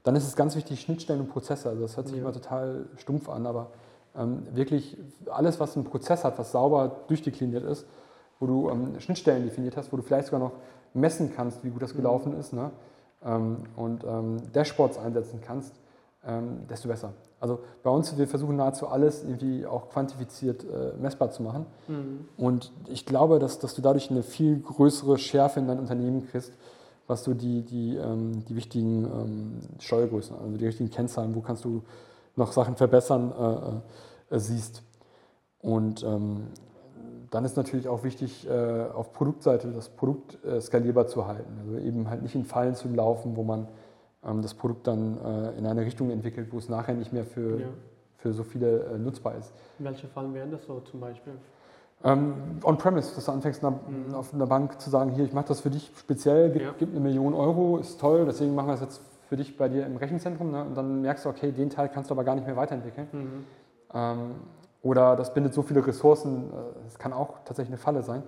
dann ist es ganz wichtig, Schnittstellen und Prozesse. Also das hört sich Ja. immer total stumpf an, aber wirklich alles, was einen Prozess hat, was sauber durchdekliniert ist, wo du ähm, Schnittstellen definiert hast, wo du vielleicht sogar noch messen kannst, wie gut das gelaufen ist, ne? ähm, und ähm, Dashboards einsetzen kannst, ähm, desto besser. Also bei uns, wir versuchen nahezu alles irgendwie auch quantifiziert äh, messbar zu machen. Und ich glaube, dass, dass du dadurch eine viel größere Schärfe in dein Unternehmen kriegst, was du die, die, ähm, die wichtigen ähm, Steuergrößen, also die richtigen Kennzahlen, wo kannst du noch Sachen verbessern, äh, äh, siehst. Und ähm, dann ist natürlich auch wichtig, äh, auf Produktseite das Produkt äh, skalierbar zu halten. Also eben halt nicht in Fallen zu laufen, wo man ähm, das Produkt dann äh, in eine Richtung entwickelt, wo es nachher nicht mehr für, Ja. für so viele nutzbar ist. Welche Fallen wären das so zum Beispiel? Ähm, On-Premise, dass du anfängst, einer, auf einer Bank zu sagen, hier, ich mache das für dich speziell, gib, Ja. gib eine Million Euro, ist toll, deswegen machen wir das jetzt für dich bei dir im Rechenzentrum. Ne? Und dann merkst du, okay, den Teil kannst du aber gar nicht mehr weiterentwickeln. Mhm. Ähm, oder das bindet so viele Ressourcen, äh, das kann auch tatsächlich eine Falle sein,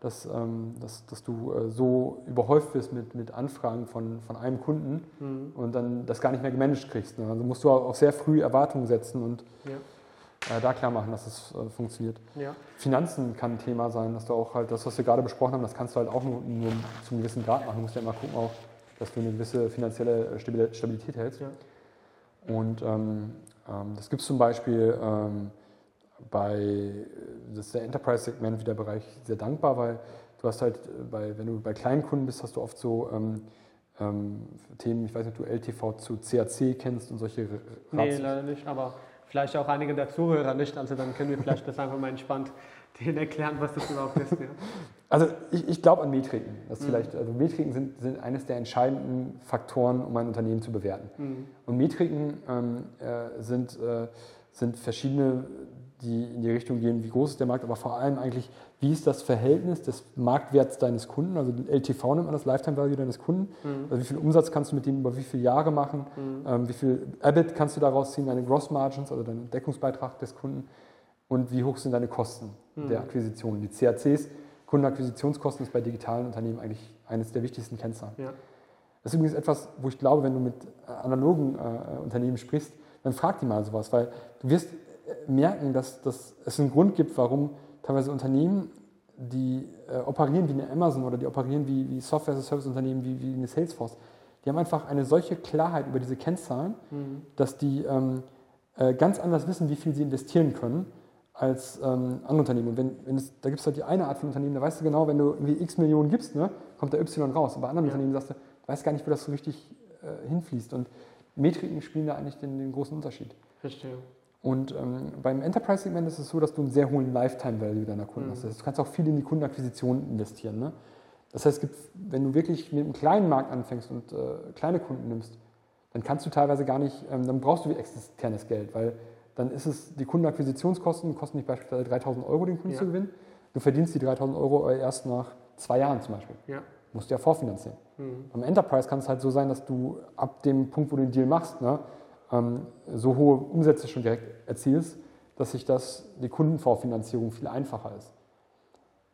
dass, ähm, dass, dass du äh, so überhäuft wirst mit, mit Anfragen von, von einem Kunden Mhm. und dann das gar nicht mehr gemanagt kriegst. Ne? Also musst du auch sehr früh Erwartungen setzen und Ja. äh, da klar machen, dass es äh, funktioniert. Ja. Finanzen kann ein Thema sein, dass du auch halt das, was wir gerade besprochen haben, das kannst du halt auch nur, nur zu einem gewissen Grad machen. Du musst ja immer gucken, auch, dass du eine gewisse finanzielle äh, Stabil- Stabilität hältst. Ja. Und ähm, ähm, das gibt es zum Beispiel ähm, bei, das ist der Enterprise-Segment, wie der Bereich sehr dankbar, weil du hast halt, äh, bei, wenn du bei kleinen Kunden bist, hast du oft so ähm, ähm, Themen, ich weiß nicht, ob du LTV zu CAC kennst und solche Nee, Rats- leider nicht, aber vielleicht auch einige der Zuhörer nicht, also dann können wir vielleicht das einfach mal entspannt denen erklären, was das überhaupt ist. Ja. Also ich, ich glaube an Metriken. Das vielleicht, also Metriken sind, sind eines der entscheidenden Faktoren, um ein Unternehmen zu bewerten. Mhm. Und Metriken ähm, äh, sind, äh, sind verschiedene, die in die Richtung gehen, wie groß ist der Markt, aber vor allem eigentlich, wie ist das Verhältnis des Marktwerts deines Kunden, also LTV nennt man das, Lifetime Value deines Kunden, also wie viel Umsatz kannst du mit dem über wie viele Jahre machen, ähm, wie viel EBIT kannst du daraus ziehen, deine Gross Margins, also deinen Deckungsbeitrag des Kunden und wie hoch sind deine Kosten der Akquisition. Die CACs, Kundenakquisitionskosten, ist bei digitalen Unternehmen eigentlich eines der wichtigsten Kennzahlen. Ja. Das ist übrigens etwas, wo ich glaube, wenn du mit äh, analogen äh, Unternehmen sprichst, dann frag die mal sowas, weil du wirst äh, merken, dass, dass es einen Grund gibt, warum teilweise Unternehmen, die äh, operieren wie eine Amazon oder die operieren wie, wie Software-Service-Unternehmen, wie, wie eine Salesforce. Die haben einfach eine solche Klarheit über diese Kennzahlen, mhm. dass die ähm, äh, ganz anders wissen, wie viel sie investieren können als ähm, andere Unternehmen. Und wenn, wenn es, da gibt es halt die eine Art von Unternehmen, da weißt du genau, wenn du irgendwie x Millionen gibst, ne, kommt da Y raus. Und bei anderen ja. Unternehmen sagst du, du weißt gar nicht, wo das so richtig äh, hinfließt. Und Metriken spielen da eigentlich den, den großen Unterschied. Verstehe. Und ähm, beim Enterprise-Segment ist es so, dass du einen sehr hohen Lifetime-Value deiner Kunden mhm. hast. Das heißt, du kannst auch viel in die Kundenakquisition investieren. Ne? Das heißt, gibt, wenn du wirklich mit einem kleinen Markt anfängst und äh, kleine Kunden nimmst, dann kannst du teilweise gar nicht, ähm, dann brauchst du externes Geld, weil dann ist es, die Kundenakquisitionskosten kosten dich beispielsweise 3000 Euro, den Kunden ja. zu gewinnen. Du verdienst die 3000 Euro erst nach zwei Jahren zum Beispiel. Ja. Musst du ja vorfinanzieren. Mhm. Beim Enterprise kann es halt so sein, dass du ab dem Punkt, wo du den Deal machst, ne, ähm, so hohe Umsätze schon direkt erzielst, dass sich das, die Kundenvorfinanzierung viel einfacher ist.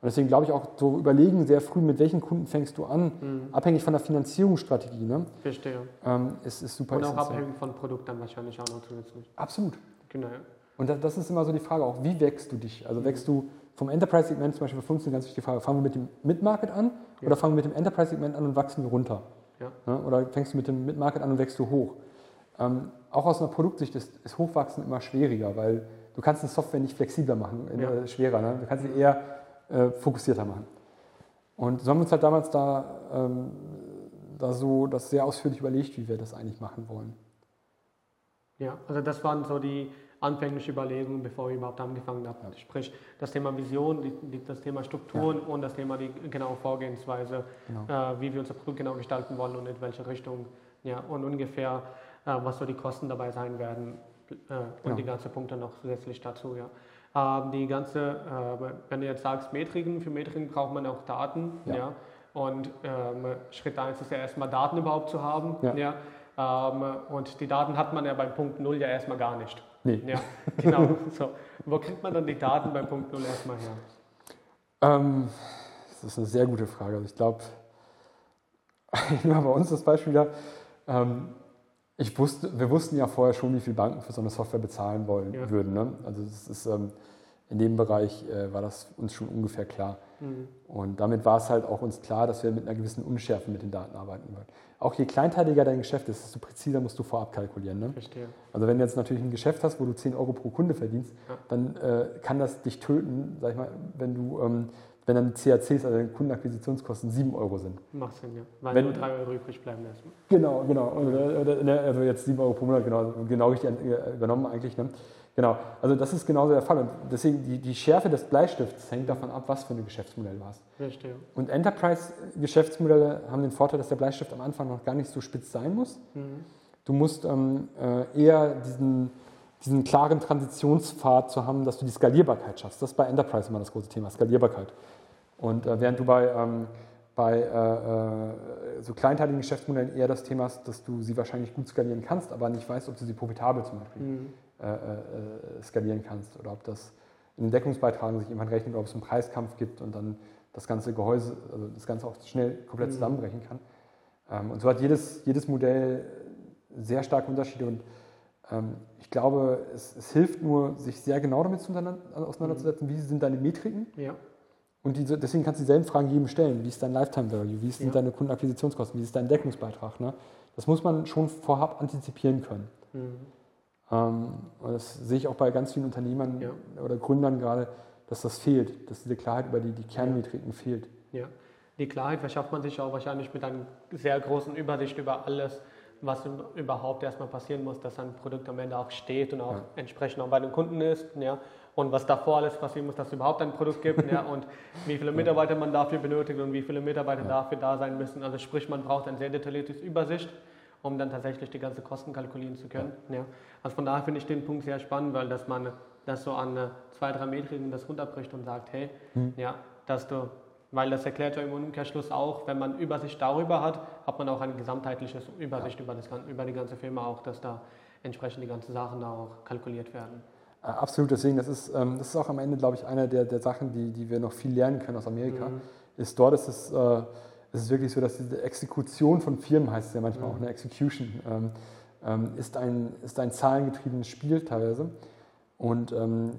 Und deswegen glaube ich auch, so überlegen sehr früh, mit welchen Kunden fängst du an, mhm. abhängig von der Finanzierungsstrategie. Ne? Verstehe. Ähm, ist, ist super Und auch abhängig von Produkt dann wahrscheinlich auch noch zusätzlich. Absolut. Genau. Und das ist immer so die Frage auch, wie wächst du dich? Also wächst du vom Enterprise-Segment zum Beispiel für uns eine ganz wichtige Frage, fangen wir mit dem Mid-Market an ja. oder fangen wir mit dem Enterprise-Segment an und wachsen wir runter? Ja. Ja, oder fängst du mit dem Mid-Market an und wächst du hoch? Ähm, auch aus einer Produktsicht ist, ist, Hochwachsen immer schwieriger, weil du kannst eine Software nicht flexibler machen, äh, schwerer. Ne? Du kannst sie eher äh, fokussierter machen. Und so haben wir uns halt damals da, ähm, da so das sehr ausführlich überlegt, wie wir das eigentlich machen wollen. Ja, also das waren so die anfängliche Überlegungen, bevor wir überhaupt angefangen haben. Ja. Sprich, das Thema Vision, die, die, das Thema Strukturen ja. und das Thema die genaue Vorgehensweise, genau. äh, wie wir unser Produkt genau gestalten wollen und in welche Richtung. Ja, und ungefähr, äh, was so die Kosten dabei sein werden äh, und genau. die ganzen Punkte noch zusätzlich dazu. Ja. Ähm, die ganze, äh, wenn du jetzt sagst Metriken, für Metriken braucht man auch Daten. Ja. ja? Und ähm, Schritt 1 ist ja erstmal Daten überhaupt zu haben. Ja. ja? Ähm, und die Daten hat man ja beim Punkt 0 ja erstmal gar nicht. Nee. Ja, genau. so. Wo kriegt man dann die Daten beim Punkt 0 erstmal her? Ähm, das ist eine sehr gute Frage. Also ich glaube, ich nehme bei uns das Beispiel wieder. Ähm, ich wusste, wir wussten ja vorher schon, wie viel Banken für so eine Software bezahlen wollen ja. würden. Ne? Also das ist, ähm, in dem Bereich äh, war das uns schon ungefähr klar. Mhm. Und damit war es halt auch uns klar, dass wir mit einer gewissen Unschärfe mit den Daten arbeiten wollen. Auch je kleinteiliger dein Geschäft ist, desto präziser musst du vorab kalkulieren. Ne? Verstehe. Also wenn du jetzt natürlich ein Geschäft hast, wo du 10 Euro pro Kunde verdienst, ja. dann äh, kann das dich töten, sag ich mal, wenn du ähm, wenn dann CACs, also Kundenakquisitionskosten, 7 Euro sind. Macht Sinn, ja. Weil wenn, nur 3 Euro übrig bleiben erstmal. Genau, genau. Also jetzt 7 Euro pro Monat, genau, genau richtig übernommen eigentlich. Ne? Genau, also das ist genauso der Fall. Und deswegen die, die Schärfe des Bleistifts hängt davon ab, was für ein Geschäftsmodell du hast. Verstehe. Und Enterprise-Geschäftsmodelle haben den Vorteil, dass der Bleistift am Anfang noch gar nicht so spitz sein muss. Mhm. Du musst ähm, äh, eher diesen diesen klaren Transitionspfad zu haben, dass du die Skalierbarkeit schaffst. Das ist bei Enterprise immer das große Thema, Skalierbarkeit. Und äh, während du bei, ähm, bei äh, äh, so kleinteiligen Geschäftsmodellen eher das Thema hast, dass du sie wahrscheinlich gut skalieren kannst, aber nicht weißt, ob du sie profitabel zum Beispiel mhm. Äh, äh, skalieren kannst oder ob das in den Deckungsbeitragen sich jemand rechnet, ob es einen Preiskampf gibt und dann das ganze Gehäuse, also das Ganze auch schnell komplett mhm. zusammenbrechen kann. Ähm, und so hat jedes, jedes Modell sehr starke Unterschiede und ähm, ich glaube, es, es, hilft nur, sich sehr genau damit auseinanderzusetzen, wie sind deine Metriken. Ja. Und die, deswegen kannst du dieselben Fragen jedem stellen. Wie ist dein Lifetime Value? Wie sind ja. deine Kundenakquisitionskosten? Wie ist dein Deckungsbeitrag? Ne? Das muss man schon vorab antizipieren können. Mhm. Ähm, und das sehe ich auch bei ganz vielen Unternehmern ja. oder Gründern gerade, dass das fehlt, dass diese Klarheit über die, die Kernmetriken fehlt. Ja, die Klarheit verschafft man sich auch wahrscheinlich mit einer sehr großen Übersicht über alles, was überhaupt erstmal passieren muss, dass ein Produkt am Ende auch steht und auch ja. entsprechend auch bei den Kunden ist. Ja, und was davor alles passieren muss, dass es überhaupt ein Produkt gibt ja, und wie viele Mitarbeiter man dafür benötigt und wie viele Mitarbeiter dafür da sein müssen. Also sprich, man braucht ein sehr detailliertes Übersicht, um dann tatsächlich die ganzen Kosten kalkulieren zu können. Ja. ja. Also von daher finde ich den Punkt sehr spannend, weil dass man das so an zwei, drei Metriken das runterbricht und sagt, hey, hm. ja, dass du weil das erklärt ja im Umkehrschluss auch, wenn man Übersicht darüber hat, hat man auch eine gesamtheitliche Übersicht ja. über, das, über die ganze Firma, auch dass da entsprechend die ganzen Sachen da auch kalkuliert werden. Äh, absolut, deswegen, das ist, ähm, das ist auch am Ende, glaube ich, eine der, der Sachen, die, die wir noch viel lernen können aus Amerika. Mhm. Ist dort ist es, äh, ist es wirklich so, dass diese Exekution von Firmen, heißt es ja manchmal auch eine Execution, ähm, ähm, ist, ein, ist ein zahlengetriebenes Spiel teilweise. Und ähm,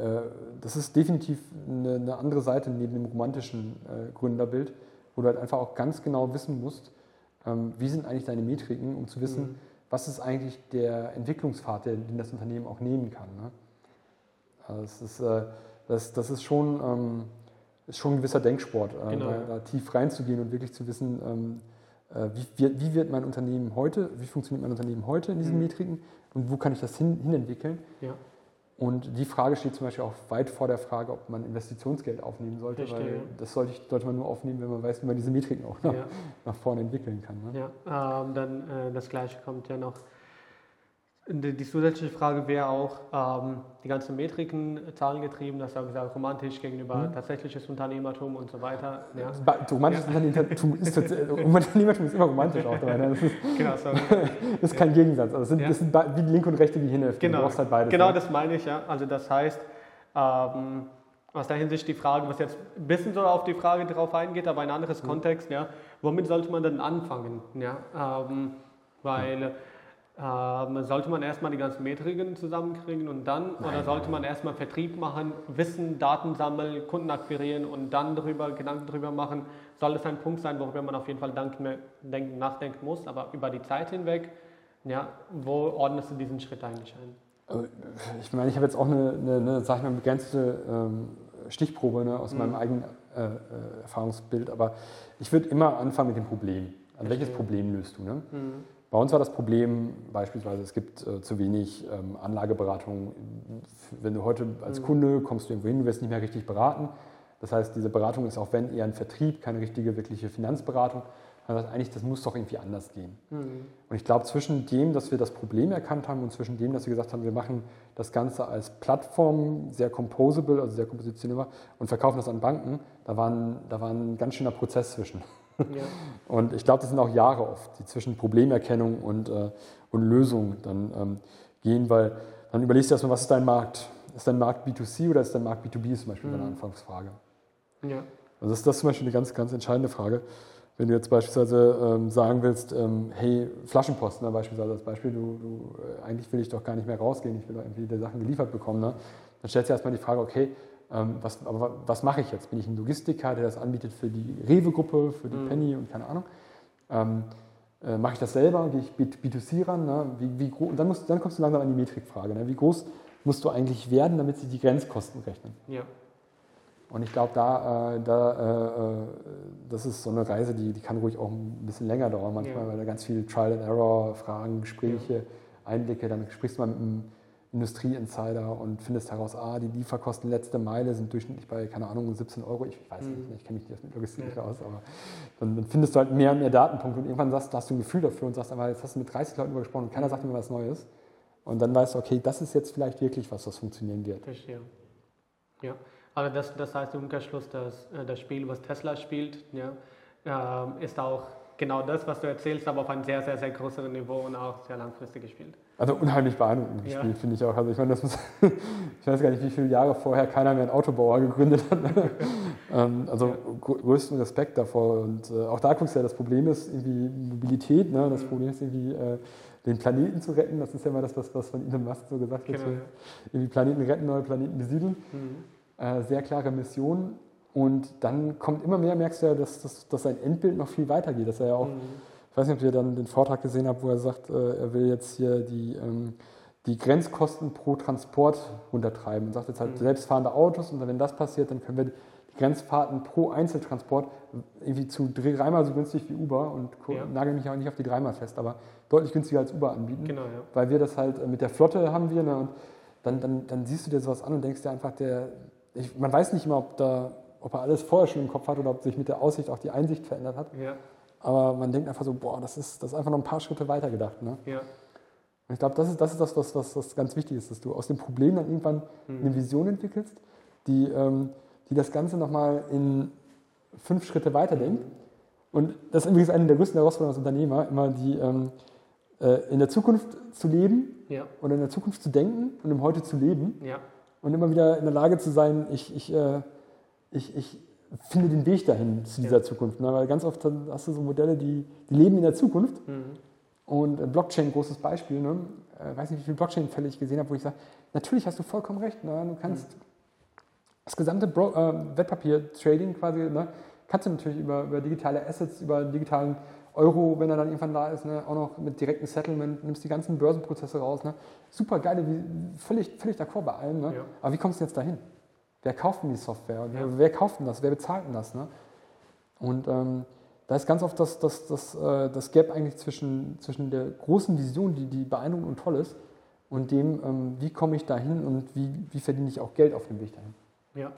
äh, das ist definitiv eine, eine, andere Seite neben dem romantischen äh, Gründerbild, wo du halt einfach auch ganz genau wissen musst, ähm, wie sind eigentlich deine Metriken, um zu wissen, mhm. was ist eigentlich der Entwicklungspfad, den das Unternehmen auch nehmen kann. Ne? Also das, ist, äh, das, das ist schon, ähm, ist schon ein gewisser Denksport, äh, genau. da, da, tief reinzugehen und wirklich zu wissen, ähm, äh, wie, wie, wird mein Unternehmen heute, wie funktioniert mein Unternehmen heute in diesen mhm. Metriken und wo kann ich das hin, hinentwickeln. Ja. Und die Frage steht zum Beispiel auch weit vor der Frage, ob man Investitionsgeld aufnehmen sollte, Verstehe, weil das sollte, ich, sollte, man nur aufnehmen, wenn man weiß, wie man diese Metriken auch nach, ja. nach vorne entwickeln kann. Ne? Ja, ähm, dann äh, das Gleiche kommt ja noch die zusätzliche Frage wäre auch, ähm, die ganzen Metriken zahlengetrieben, das habe gesagt, romantisch gegenüber mhm. tatsächliches Unternehmertum und so weiter. Ja. Romantisches ja. Unternehmertum ist, Unternehmertum ist immer romantisch auch dabei. Ne? Das ist, genau, so. das ist kein Gegensatz. Also das, sind, ja. das sind wie linke und rechte wie Hinhälfte. Genau, halt beides. Genau, ne? das meine ich, ja. Also das heißt, ähm, aus der Hinsicht die Frage, was jetzt ein bisschen so auf die Frage drauf eingeht, aber ein anderes mhm. Kontext, ja, womit sollte man denn anfangen? Ja, ähm, weil ähm, sollte man erstmal die ganzen Metriken zusammenkriegen und dann, nein, oder sollte man erstmal Vertrieb machen, Wissen, Daten sammeln, Kunden akquirieren und dann darüber Gedanken darüber machen, soll es ein Punkt sein, worüber man auf jeden Fall denken, nachdenken muss, aber über die Zeit hinweg, ja, wo ordnest du diesen Schritt eigentlich ein? Also, ich meine, ich habe jetzt auch eine, eine, eine sag ich mal, begrenzte ähm, Stichprobe ne, aus mhm. meinem eigenen äh, äh, Erfahrungsbild, aber ich würde immer anfangen mit dem Problem. Also welches Problem löst du? Ne? Mhm. Bei uns war das Problem beispielsweise, es gibt äh, zu wenig ähm, Anlageberatung. Wenn du heute als mhm. Kunde kommst du irgendwo hin, du wirst nicht mehr richtig beraten. Das heißt, diese Beratung ist auch wenn eher ein Vertrieb, keine richtige, wirkliche Finanzberatung. Das heißt, eigentlich, das muss doch irgendwie anders gehen. Mhm. Und ich glaube, zwischen dem, dass wir das Problem erkannt haben und zwischen dem, dass wir gesagt haben, wir machen das Ganze als Plattform, sehr composable, also sehr kompositionierbar und verkaufen das an Banken, da war ein, da war ein ganz schöner Prozess zwischen. Ja. Und ich glaube, das sind auch Jahre oft, die zwischen Problemerkennung und, äh, und Lösung dann ähm, gehen, weil dann überlegst du erstmal, was ist dein Markt? Ist dein Markt B2C oder ist dein Markt B2B zum Beispiel mhm. deine Anfangsfrage? Ja. Also das ist das zum Beispiel eine ganz, ganz entscheidende Frage. Wenn du jetzt beispielsweise ähm, sagen willst, ähm, hey, Flaschenpost, ne, beispielsweise als Beispiel, du, du äh, eigentlich will ich doch gar nicht mehr rausgehen, ich will doch irgendwie die Sachen geliefert bekommen, ne? dann stellst du erstmal die Frage, okay, was, aber was mache ich jetzt? Bin ich ein Logistiker, der das anbietet für die Rewe-Gruppe, für die mhm. Penny und keine Ahnung? Ähm, äh, mache ich das selber? Gehe ich B2C ran? Ne? Wie, wie und dann, musst, dann kommst du langsam an die Metrikfrage. Ne? Wie groß musst du eigentlich werden, damit sich die Grenzkosten rechnen? Ja. Und ich glaube, da, äh, da äh, äh, das ist so eine Reise, die, die kann ruhig auch ein bisschen länger dauern manchmal, ja. weil da ganz viel Trial and Error, Fragen, Gespräche, ja. Einblicke, dann sprichst du mal mit einem Industrieinsider und findest heraus, ah, die Lieferkosten letzte Meile sind durchschnittlich bei, keine Ahnung, 17 Euro. Ich weiß mhm. nicht, ich kenne mich nicht aus Logistik ja. aus, aber dann, dann, findest du halt mehr und mehr Datenpunkte und irgendwann sagst, hast du ein Gefühl dafür und sagst, aber jetzt hast du mit 30 Leuten gesprochen und keiner mhm. sagt mir was Neues. Und dann weißt du, okay, das ist jetzt vielleicht wirklich was, was funktionieren wird. Verstehe. Ja, aber das, das heißt im Umkehrschluss, dass äh, das Spiel, was Tesla spielt, ja, äh, ist auch genau das, was du erzählst, aber auf einem sehr, sehr, sehr größeren Niveau und auch sehr langfristig gespielt. Also unheimlich beeindruckend ja. gespielt, finde ich auch. Also ich meine, das muss, ich weiß gar nicht, wie viele Jahre vorher keiner mehr einen Autobauer gegründet hat. Ähm, also ja. größten Respekt davor. Und äh, auch da guckst du ja, das Problem ist irgendwie Mobilität. Ne? Das mhm. Problem ist irgendwie, äh, den Planeten zu retten. Das ist ja immer das, was, was von Elon Musk so gesagt wird. Genau. Irgendwie Planeten retten, neue Planeten besiedeln. Mhm. Äh, sehr klare Mission. Und dann kommt immer mehr, merkst du ja, dass, dass, dass sein Endbild noch viel weiter geht. Dass er ja auch, mhm. Ich weiß nicht, ob ihr dann den Vortrag gesehen habt, wo er sagt, äh, er will jetzt hier die, ähm, die Grenzkosten pro Transport runtertreiben und sagt jetzt halt mhm. selbstfahrende Autos und wenn das passiert, dann können wir die Grenzfahrten pro Einzeltransport irgendwie zu dreimal so günstig wie Uber und ja. nagel mich auch nicht auf die dreimal fest, aber deutlich günstiger als Uber anbieten. Genau, ja. Weil wir das halt äh, mit der Flotte haben wir ne, und dann, dann, dann siehst du dir sowas an und denkst dir einfach, der, ich, man weiß nicht immer, ob da ob er alles vorher schon im Kopf hat oder ob sich mit der Aussicht auch die Einsicht verändert hat. Ja. Aber man denkt einfach so, boah, das ist, das ist einfach noch ein paar Schritte weiter gedacht. Ne? Ja. Und ich glaube, das ist, das ist das, was, was, was ganz wichtig ist, dass du aus dem Problem dann irgendwann mhm. eine Vision entwickelst, die, ähm, die das Ganze nochmal in fünf Schritte weiterdenkt. Mhm. Und das ist übrigens eine der größten Herausforderungen als Unternehmer, immer die ähm, äh, in der Zukunft zu leben ja. und in der Zukunft zu denken und im Heute zu leben. Ja. Und immer wieder in der Lage zu sein, ich, ich äh, ich, ich finde den Weg dahin zu dieser ja. Zukunft. Ne? Weil ganz oft hast du so Modelle, die, die leben in der Zukunft. Mhm. Und Blockchain, großes Beispiel. Ne? Ich äh, weiß nicht, wie viele Blockchain-Fälle ich gesehen habe, wo ich sage, natürlich hast du vollkommen recht. Ne? Du kannst mhm. das gesamte Bro äh, Wertpapier-Trading quasi, ne? kannst du natürlich über, über digitale Assets, über digitalen Euro, wenn er dann irgendwann da ist, ne? auch noch mit direktem Settlement, nimmst die ganzen Börsenprozesse raus. Ne? Super geile, völlig, völlig d'accord bei allen. Ne? Ja. Aber wie kommst du jetzt dahin? Wer kauft denn die Software? Ja. Wer kauft denn das? Wer bezahlt denn das? Ne? Und ähm, da ist ganz oft das, das, das, äh, das Gap eigentlich zwischen, zwischen der großen Vision, die, die beeindruckend und toll ist, und dem, ähm, wie komme ich dahin und wie, wie verdiene ich auch Geld auf dem Weg dahin. Ja,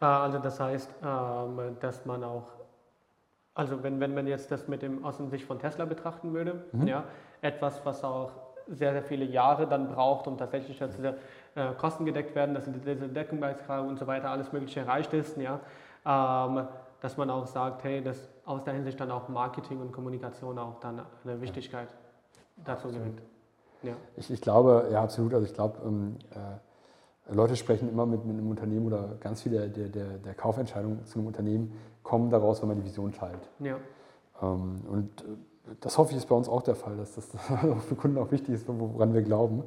äh, also das heißt, ähm, dass man auch, also wenn, wenn man jetzt das mit dem aus der Sicht von Tesla betrachten würde, mhm. ja, etwas, was auch sehr, sehr viele Jahre dann braucht, um tatsächlich äh, Kosten gedeckt werden, dass diese Deckungsbeitrag und so weiter alles Mögliche erreicht ist, ja, ähm, dass man auch sagt, hey, dass aus der Hinsicht dann auch Marketing und Kommunikation auch dann eine Wichtigkeit dazu gewinnt. Ja. Ich, ich, glaube, ja, absolut. Also ich glaube, ähm, äh, Leute sprechen immer mit, mit, einem Unternehmen oder ganz viele der, der, der Kaufentscheidungen zu einem Unternehmen kommen daraus, wenn man die Vision teilt. Ja. Ähm, und äh, das hoffe ich ist bei uns auch der Fall, dass das für Kunden auch wichtig ist, woran wir glauben.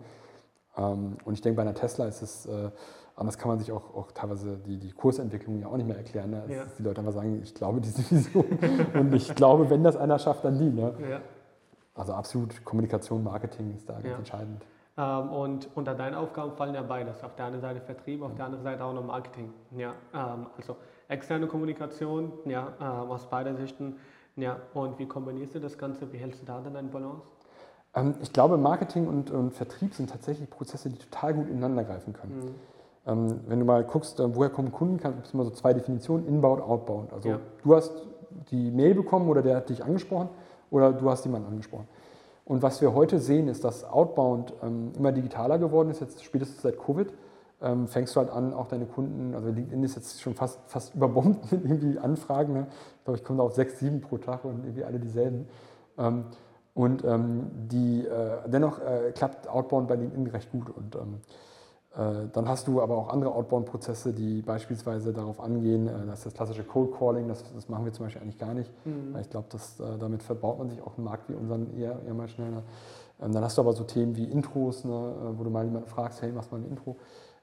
Ähm, und ich denke, bei einer Tesla ist es äh, Anders kann man sich auch, auch teilweise die, die Kursentwicklung ja auch nicht mehr erklären. Ne? Ja. Die Leute einfach sagen, ich glaube diese Vision und ich glaube, wenn das einer schafft, dann die. Ne? Ja. Also absolut Kommunikation, Marketing ist da ganz ja. entscheidend. Ähm, und unter deinen Aufgaben fallen ja beides. Auf der einen Seite Vertrieb, auf der anderen Seite auch noch Marketing. Ja, ähm, also externe Kommunikation ja, ähm, aus beider Sichten. Ja, und wie kombinierst du das Ganze? Wie hältst du da dann eine Balance? Ähm, ich glaube, Marketing und, und, Vertrieb sind tatsächlich Prozesse, die total gut ineinander greifen können. Mhm. Ähm, wenn du mal guckst, äh, woher kommen Kunden, gibt es immer so zwei Definitionen, inbound, outbound. Also ja. du hast die Mail bekommen oder der hat dich angesprochen oder du hast jemanden angesprochen. Und was wir heute sehen, ist, dass Outbound ähm, immer digitaler geworden ist, jetzt spätestens seit Covid. Ähm, fängst du halt an, auch deine Kunden, also LinkedIn ist jetzt schon fast, fast überbombt mit irgendwie Anfragen. Ne? Ich glaube, ich komme da auf sechs, sieben pro Tag und irgendwie alle dieselben. Und ähm, die, äh, dennoch äh, klappt Outbound bei LinkedIn recht gut. Und ähm, äh, dann hast du aber auch andere Outbound-Prozesse, die beispielsweise darauf angehen, äh, das ist das klassische Cold Calling, das, das machen wir zum Beispiel eigentlich gar nicht. Mhm. Ich glaube, äh, damit verbaut man sich auch einen Markt wie unseren eher, eher mal schneller. Ähm, dann hast du aber so Themen wie Intros, ne, wo du mal jemanden fragst, hey, machst mal ein Intro.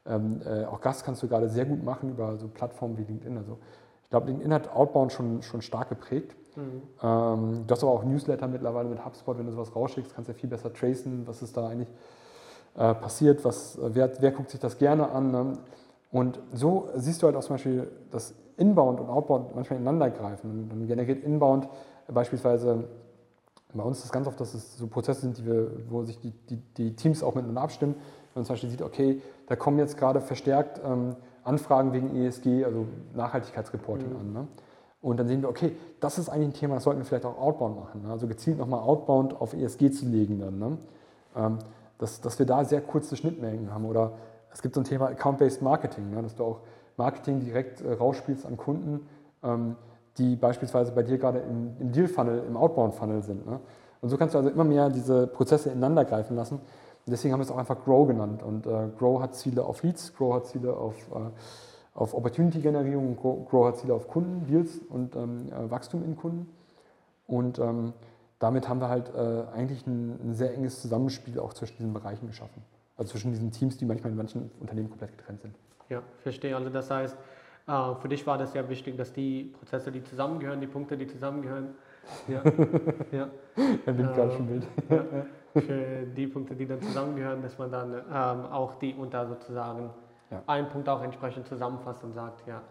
Ähm, äh, auch Gast kannst du gerade sehr gut machen über so Plattformen wie LinkedIn. Also ich glaube, LinkedIn hat Outbound schon, schon stark geprägt. Mhm. Ähm, du hast aber auch Newsletter mittlerweile mit HubSpot, wenn du sowas rausschickst, kannst du ja viel besser tracen, was ist da eigentlich äh, passiert, was, wer, wer, guckt sich das gerne an. Ne? Und so siehst du halt auch zum Beispiel, dass Inbound und Outbound manchmal ineinander greifen. Und dann generiert Inbound beispielsweise, bei uns ist es ganz oft, dass es so Prozesse sind, die wir, wo sich die, die, die Teams auch miteinander abstimmen. Wenn man zum Beispiel sieht, okay, da kommen jetzt gerade verstärkt ähm, Anfragen wegen ESG, also Nachhaltigkeitsreporting mhm. an. Ne? Und dann sehen wir, okay, das ist eigentlich ein Thema, das sollten wir vielleicht auch Outbound machen. Ne? Also gezielt nochmal Outbound auf ESG zu legen dann. Ne? Ähm, dass, dass wir da sehr kurze Schnittmengen haben. Oder es gibt so ein Thema Account-Based Marketing, ne, dass du auch Marketing direkt äh, rausspielst an Kunden, ähm, die beispielsweise bei dir gerade im, im Deal-Funnel, im Outbound-Funnel sind. Ne? Und so kannst du also immer mehr diese Prozesse ineinander greifen lassen. Und deswegen haben wir es auch einfach Grow genannt. Und äh, Grow hat Ziele auf Leads, Grow hat Ziele auf, äh, auf Opportunity-Generierung, Grow, Grow, hat Ziele auf Kunden, Deals und ähm, äh, Wachstum in Kunden. Und ähm, damit haben wir halt äh, eigentlich ein, ein, sehr enges Zusammenspiel auch zwischen diesen Bereichen geschaffen. Also zwischen diesen Teams, die manchmal in manchen Unternehmen komplett getrennt sind. Ja, verstehe. Also das heißt, äh, für dich war das sehr wichtig, dass die Prozesse, die zusammengehören, die Punkte, die zusammengehören, ja, ja. Er bin äh, gerade schon wild. Ja, für die Punkte, die dann zusammengehören, dass man dann ähm, auch die unter sozusagen ja. einen Punkt auch entsprechend zusammenfasst und sagt, ja,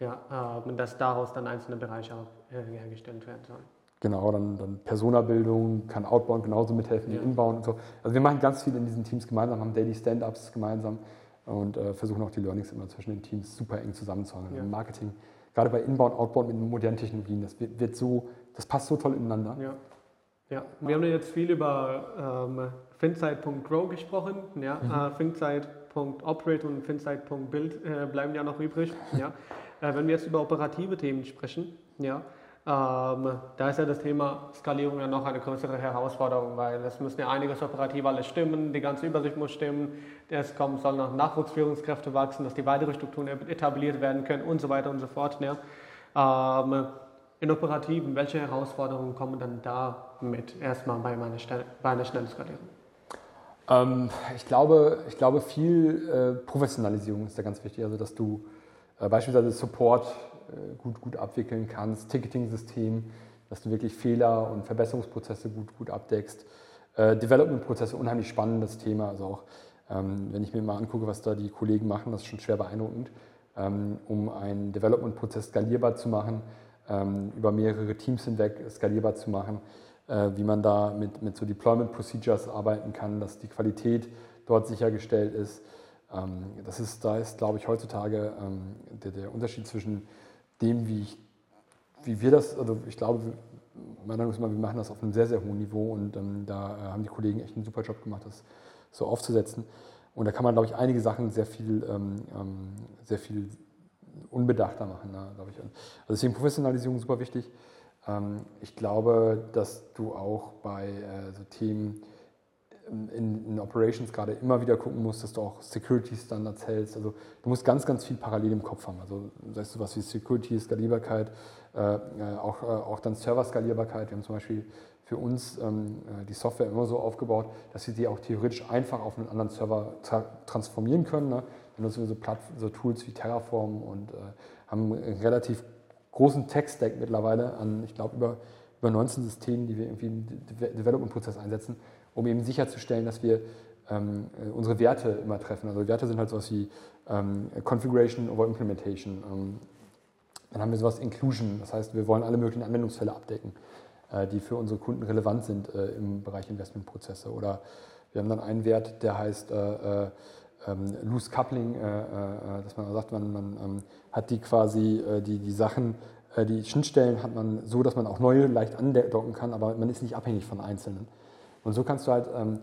ja, ja äh, dass daraus dann einzelne Bereiche auch äh, hergestellt werden sollen. Genau, dann, dann Persona-Bildung, kann Outbound genauso mithelfen wie ja. Inbound und so. Also wir machen ganz viel in diesen Teams gemeinsam, haben Daily Stand-Ups gemeinsam und äh, versuchen auch die Learnings immer zwischen den Teams super eng zusammenzuhalten. Ja. Marketing, gerade bei Inbound, Outbound mit modernen Technologien, das wird, wird so, das passt so toll ineinander. Ja. Ja, wir haben jetzt viel über ähm, Finzeit.grow gesprochen. Ja, mhm. äh, Finzeit.operate und Finzeit.build äh, bleiben ja noch übrig. Ja. Äh, wenn wir jetzt über operative Themen sprechen, ja, ähm, da ist ja das Thema Skalierung ja noch eine größere Herausforderung, weil es müssen ja einiges operativ alles stimmen, die ganze Übersicht muss stimmen, es kommen, sollen noch Nachwuchsführungskräfte wachsen, dass die weitere Strukturen etabliert werden können und so weiter und so fort. Ja. Ähm, in Operativen, welche Herausforderungen kommen dann da mit erstmal bei, meiner, bei einer schnellen Skalierung? Ähm, ich, glaube, ich glaube, viel äh, Professionalisierung ist da ganz wichtig. Also, dass du äh, beispielsweise Support äh, gut, gut abwickeln kannst, Ticketing-System, dass du wirklich Fehler und Verbesserungsprozesse gut, gut abdeckst. Äh, Development-Prozesse, unheimlich spannendes Thema. Also auch, ähm, wenn ich mir mal angucke, was da die Kollegen machen, das ist schon schwer beeindruckend, ähm, um einen Development-Prozess skalierbar zu machen, ähm, über mehrere Teams hinweg skalierbar zu machen, wie man da mit, mit so Deployment-Procedures arbeiten kann, dass die Qualität dort sichergestellt ist. Ähm, das ist, da ist, glaube ich, heutzutage ähm, der, der Unterschied zwischen dem, wie, ich, wie wir das, also ich glaube, meiner Meinung nach, wir machen das auf einem sehr, sehr hohen Niveau und ähm, da äh, haben die Kollegen echt einen super Job gemacht, das so aufzusetzen. Und da kann man, glaube ich, einige Sachen sehr viel, ähm, ähm sehr viel unbedachter machen, ne, glaube ich. Also deswegen Professionalisierung super wichtig. Ähm, ich glaube, dass du auch bei äh, so Themen in, in, Operations gerade immer wieder gucken musst, dass du auch Security-Standards hältst. Also du musst ganz, ganz viel parallel im Kopf haben. Also sagst du was wie Security, Skalierbarkeit, äh, äh, auch, auch dann Server-Skalierbarkeit. Wir haben zum Beispiel für uns ähm, äh, die Software immer so aufgebaut, dass wir die auch theoretisch einfach auf einen anderen Server tra transformieren können. Ne? Wir nutzen so, so, Tools wie Terraform und äh, haben relativ großen Tech-Stack mittlerweile an, ich glaube, über, über 19 Systemen, die wir irgendwie im De Development-Prozess einsetzen um eben sicherzustellen, dass wir ähm, äh, unsere Werte immer treffen. Also Werte sind halt sowas wie ähm, Configuration over Implementation. Ähm, dann haben wir sowas Inclusion, das heißt, wir wollen alle möglichen Anwendungsfälle abdecken, äh, die für unsere Kunden relevant sind äh, im Bereich Investmentprozesse. Oder wir haben dann einen Wert, der heißt äh, äh ähm, Loose Coupling, äh, dass man sagt, man, man ähm, hat die quasi die, die Sachen die Schnittstellen hat man so, dass man auch neue leicht andocken kann, aber man ist nicht abhängig von einzelnen. Und so kannst du halt ähm,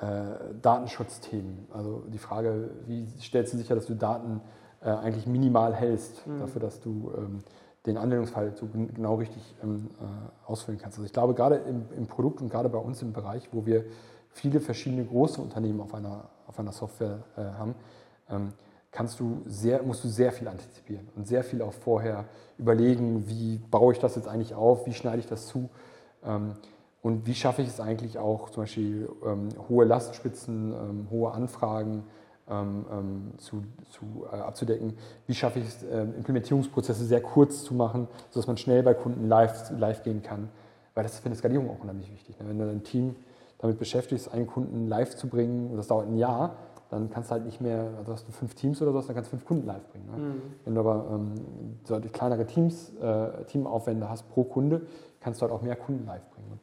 äh, Datenschutzthemen, also die Frage, wie stellst du sicher, dass du Daten äh, eigentlich minimal hältst, mhm. dafür, dass du ähm, den Anwendungsfall so genau richtig ähm, äh, ausfüllen kannst. Also ich glaube, gerade im, im, Produkt und gerade bei uns im Bereich, wo wir viele verschiedene große Unternehmen auf einer, auf einer Software äh, haben, ähm, kannst du sehr, musst du sehr viel antizipieren und sehr viel auch vorher überlegen, wie baue ich das jetzt eigentlich auf, wie schneide ich das zu. Ähm, und wie schaffe ich es eigentlich auch, zum Beispiel ähm, hohe Lastspitzen, ähm, hohe Anfragen ähm, zu, zu, äh, abzudecken? Wie schaffe ich es, äh, Implementierungsprozesse sehr kurz zu machen, sodass man schnell bei Kunden live, live gehen kann? Weil das ist für eine Skalierung auch unheimlich wichtig. Ne? Wenn du dein Team damit beschäftigst, einen Kunden live zu bringen, und das dauert ein Jahr, dann kannst du halt nicht mehr, also hast du fünf Teams oder so, dann kannst du fünf Kunden live bringen. Ne? Mhm. Wenn du aber ähm, so kleinere Teams, äh, Teamaufwände hast pro Kunde, kannst du halt auch mehr Kunden live bringen. Und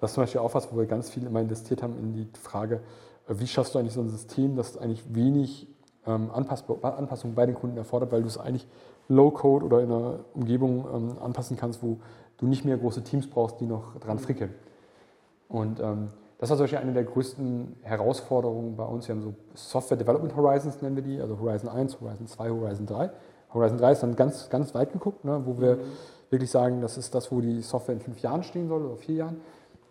das ist zum Beispiel auch was, wo wir ganz viel immer investiert haben in die Frage, äh, wie schaffst du eigentlich so ein System, das eigentlich wenig ähm, Anpassung bei den Kunden erfordert, weil du es eigentlich low-code oder in einer Umgebung ähm, anpassen kannst, wo du nicht mehr große Teams brauchst, die noch dran frickeln. Und ähm, das war Beispiel eine der größten Herausforderungen bei uns. Wir haben so Software Development Horizons, nennen wir die, also Horizon 1, Horizon 2, Horizon 3. Horizon 3 ist dann ganz, ganz weit geguckt, ne, wo wir mhm. wirklich sagen, das ist das, wo die Software in fünf Jahren stehen soll oder vier Jahren.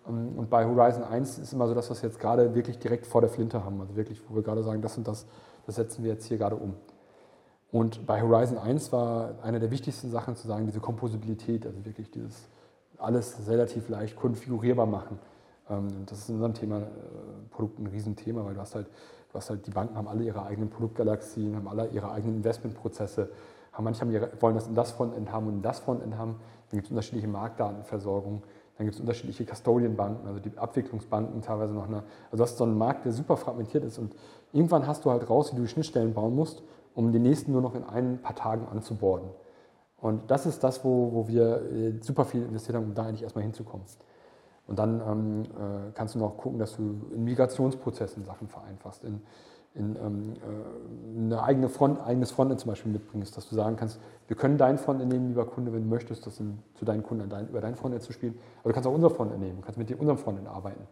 Ähm, und bei Horizon 1 ist immer so das, was wir jetzt gerade wirklich direkt vor der Flinte haben. Also wirklich, wo wir gerade sagen, das und das, das setzen wir jetzt hier gerade um. Und bei Horizon 1 war eine der wichtigsten Sachen zu sagen, diese Komposibilität, also wirklich dieses alles relativ leicht konfigurierbar machen. Ähm, das ist in unserem Thema äh, Produkt ein Riesenthema, weil du hast halt, du hast halt, die Banken haben alle ihre eigenen Produktgalaxien, haben alle ihre eigenen Investmentprozesse, haben manche haben ihre, wollen das in das Frontend haben und in das Frontend haben. Dann gibt es unterschiedliche Marktdatenversorgung. Dann gibt es unterschiedliche Custodian-Banken, also die Abwicklungsbanken teilweise noch. Eine, also du hast so einen Markt, der super fragmentiert ist und irgendwann hast du halt raus, wie du Schnittstellen bauen musst, um den nächsten nur noch in ein paar Tagen anzuborden. Und das ist das, wo, wo wir äh, super viel investiert haben, um da eigentlich erstmal hinzukommen. Und dann ähm, äh, kannst du noch gucken, dass du in Migrationsprozessen Sachen vereinfachst, in, in ähm, äh, eine eigene Front, eigenes Frontend zum Beispiel mitbringst, dass du sagen kannst, wir können dein Frontend nehmen, lieber Kunde, wenn du möchtest, das in, zu deinen Kunden dein, über dein Frontend zu spielen. Aber du kannst auch unser Frontend nehmen, du kannst mit unserem Frontend arbeiten.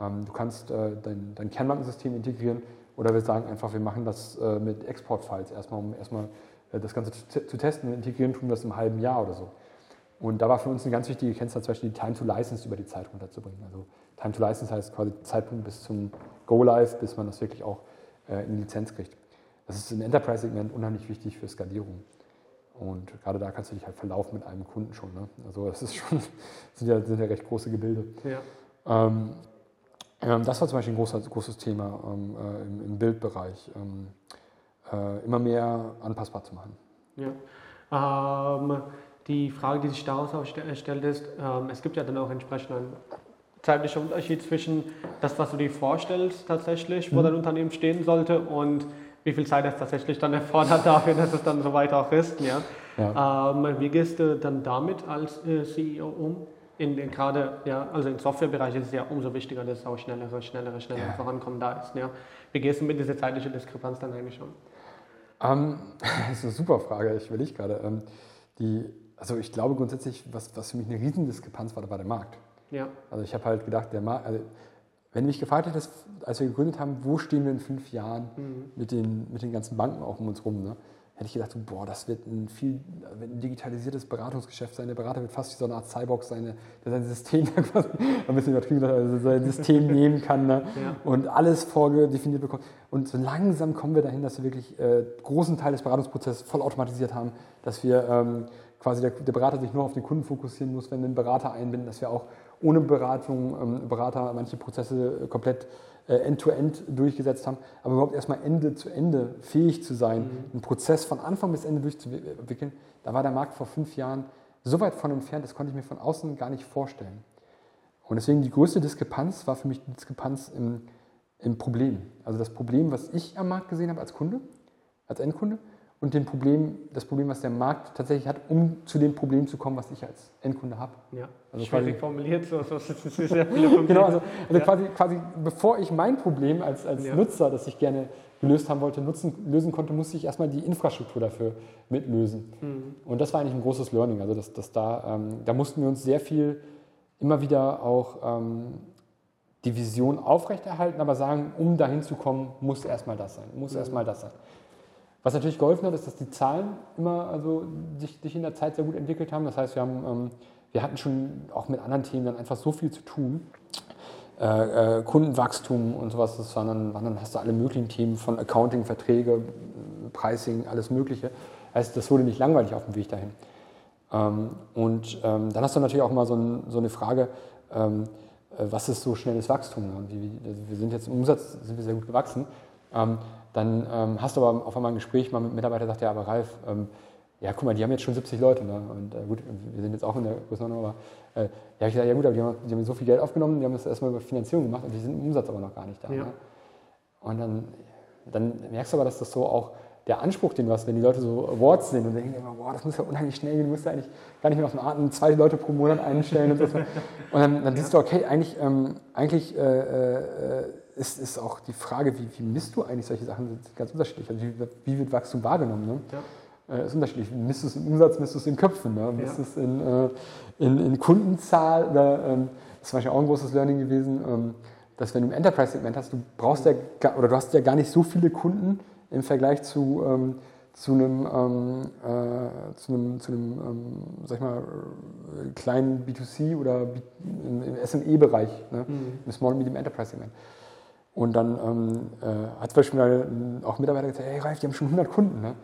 Ähm, du kannst äh, dein, dein Kernbankensystem integrieren oder wir sagen einfach, wir machen das äh, mit Export-Files erstmal, um erstmal äh, das Ganze zu, zu testen und integrieren tun wir das im halben Jahr oder so. Und da war für uns eine ganz wichtige Kennzahl, zum Beispiel die Time to License über die Zeit runterzubringen. Also Time to License heißt quasi Zeitpunkt bis zum Go Live, bis man das wirklich auch äh, in Lizenz kriegt. Das ist im Enterprise-Segment unheimlich wichtig für Skalierung. Und gerade da kannst du dich halt verlaufen mit einem Kunden schon. Ne? Also das ist schon, sind ja, sind ja recht große Gebilde. Ja. Ähm, Ähm, das war zum Beispiel ein großes, großes Thema ähm, äh, im, im, Bildbereich, ähm, äh, immer mehr anpassbar zu machen. Ja. Ähm, die Frage, die sich daraus stellt, ist, ähm, es gibt ja dann auch entsprechend einen zeitlichen Unterschied zwischen das, was du dir vorstellst tatsächlich, wo mhm. dein Unternehmen stehen sollte und wie viel Zeit es tatsächlich dann erfordert dafür, dass es dann soweit auch ist. Ja? ja. Ähm, wie gehst du dann damit als äh, CEO um? In, in, gerade, ja, also im Softwarebereich ist es ja umso wichtiger, dass auch schnellere, schnellere, schnellere ja. Vorankommen da ist. Ja? Wie gehst du mit dieser zeitlichen Diskrepanz dann eigentlich um? Um, das ist eine super Frage, ich will ich gerade. Ähm, die, also ich glaube grundsätzlich, was, was für mich eine Riesendiskrepanz war, war der Markt. Ja. Also ich habe halt gedacht, der Markt, also wenn du mich gefragt hättest, als wir gegründet haben, wo stehen wir in fünf Jahren mhm. mit, den, mit den ganzen Banken auch um uns rum, ne? hätte ich gedacht, boah, das wird ein viel ein digitalisiertes Beratungsgeschäft sein. Der Berater wird fast wie so eine Art Cyborg sein, der sein System quasi, ein bisschen übertrieben, also sein System nehmen kann ne? ja. und alles vorgedefiniert bekommt. Und so langsam kommen wir dahin, dass wir wirklich äh, großen Teil des Beratungsprozesses voll automatisiert haben, dass wir ähm, quasi der, der, Berater sich nur auf den Kunden fokussieren muss, wenn wir einen Berater einbinden, dass wir auch ohne Beratung, ähm, Berater manche Prozesse komplett äh, end-to-end durchgesetzt haben, aber überhaupt erstmal Ende zu Ende fähig zu sein, mhm. einen Prozess von Anfang bis Ende durchzuwickeln, da war der Markt vor fünf Jahren so weit von entfernt, das konnte ich mir von außen gar nicht vorstellen. Und deswegen die größte Diskrepanz war für mich die Diskrepanz im, im Problem. Also das Problem, was ich am Markt gesehen habe als Kunde, als Endkunde und dem Problem, das Problem, was der Markt tatsächlich hat, um zu dem Problem zu kommen, was ich als Endkunde habe. Ja, also schwierig formuliert, so, so, so sehr viele genau, also, also ja. quasi, quasi bevor ich mein Problem als, als ja. Nutzer, das ich gerne gelöst haben wollte, nutzen, lösen konnte, musste ich erstmal die Infrastruktur dafür mitlösen. Mhm. Und das war eigentlich ein großes Learning. Also dass, dass da, ähm, da mussten wir uns sehr viel immer wieder auch ähm, die Vision aufrechterhalten, aber sagen, um dahin zu kommen, muss erstmal das sein, muss mhm. erstmal das sein. Was natürlich geholfen hat, ist, dass die Zahlen immer also sich, sich in der Zeit sehr gut entwickelt haben. Das heißt, wir, haben, ähm, wir hatten schon auch mit anderen Themen dann einfach so viel zu tun. Äh, äh, Kundenwachstum und sowas, das waren dann, waren dann hast du alle möglichen Themen von Accounting, Verträge, Pricing, alles Mögliche. Also das wurde nicht langweilig auf dem Weg dahin. Ähm, und ähm, dann hast du natürlich auch mal so, ein, so eine Frage, ähm, äh, was ist so schnelles Wachstum? Wir sind jetzt im Umsatz sind wir sehr gut gewachsen. Dann ähm, hast du aber auf einmal ein Gespräch mal mit einem Mitarbeiter, sagt ja, aber Ralf, ähm, ja, guck mal, die haben jetzt schon 70 Leute. Ne? Und äh, gut, wir sind jetzt auch in der Größenordnung, aber äh, ja, ich gesagt, ja gut, aber die haben, die haben, so viel Geld aufgenommen, die haben das erstmal über Finanzierung gemacht und die sind im Umsatz aber noch gar nicht da. Ja. Ne? Und dann, dann merkst du aber, dass das so auch der Anspruch, den du hast, wenn die Leute so Awards sind und denken immer, boah, das muss ja unheimlich schnell gehen, du musst ja eigentlich gar nicht mehr auf den Atem zwei Leute pro Monat einstellen und so. Und dann, dann siehst du, okay, eigentlich, ähm, eigentlich äh, äh, ist, ist auch die Frage, wie, wie misst du eigentlich solche Sachen, sind ganz unterschiedlich. Also wie, wie wird Wachstum wahrgenommen? Ne? Ja. Äh, ist unterschiedlich. Misst du es im Umsatz, misst du es in Köpfen, ne? misst ja. es in, äh, in, in, Kundenzahl. Oder, ähm, das ist zum Beispiel auch ein großes Learning gewesen, ähm, dass wenn du ein Enterprise-Segment hast, du brauchst ja, oder du hast ja gar nicht so viele Kunden im Vergleich zu, ähm, zu einem, ähm, äh, zu einem, zu einem ähm, sag ich mal, kleinen B2C oder B im, im SME-Bereich, ne? mhm. im Small Medium Enterprise Segment. Und dann ähm, äh, hat zum Beispiel auch Mitarbeiter gesagt, hey Ralf, die haben schon 100 Kunden. Ne?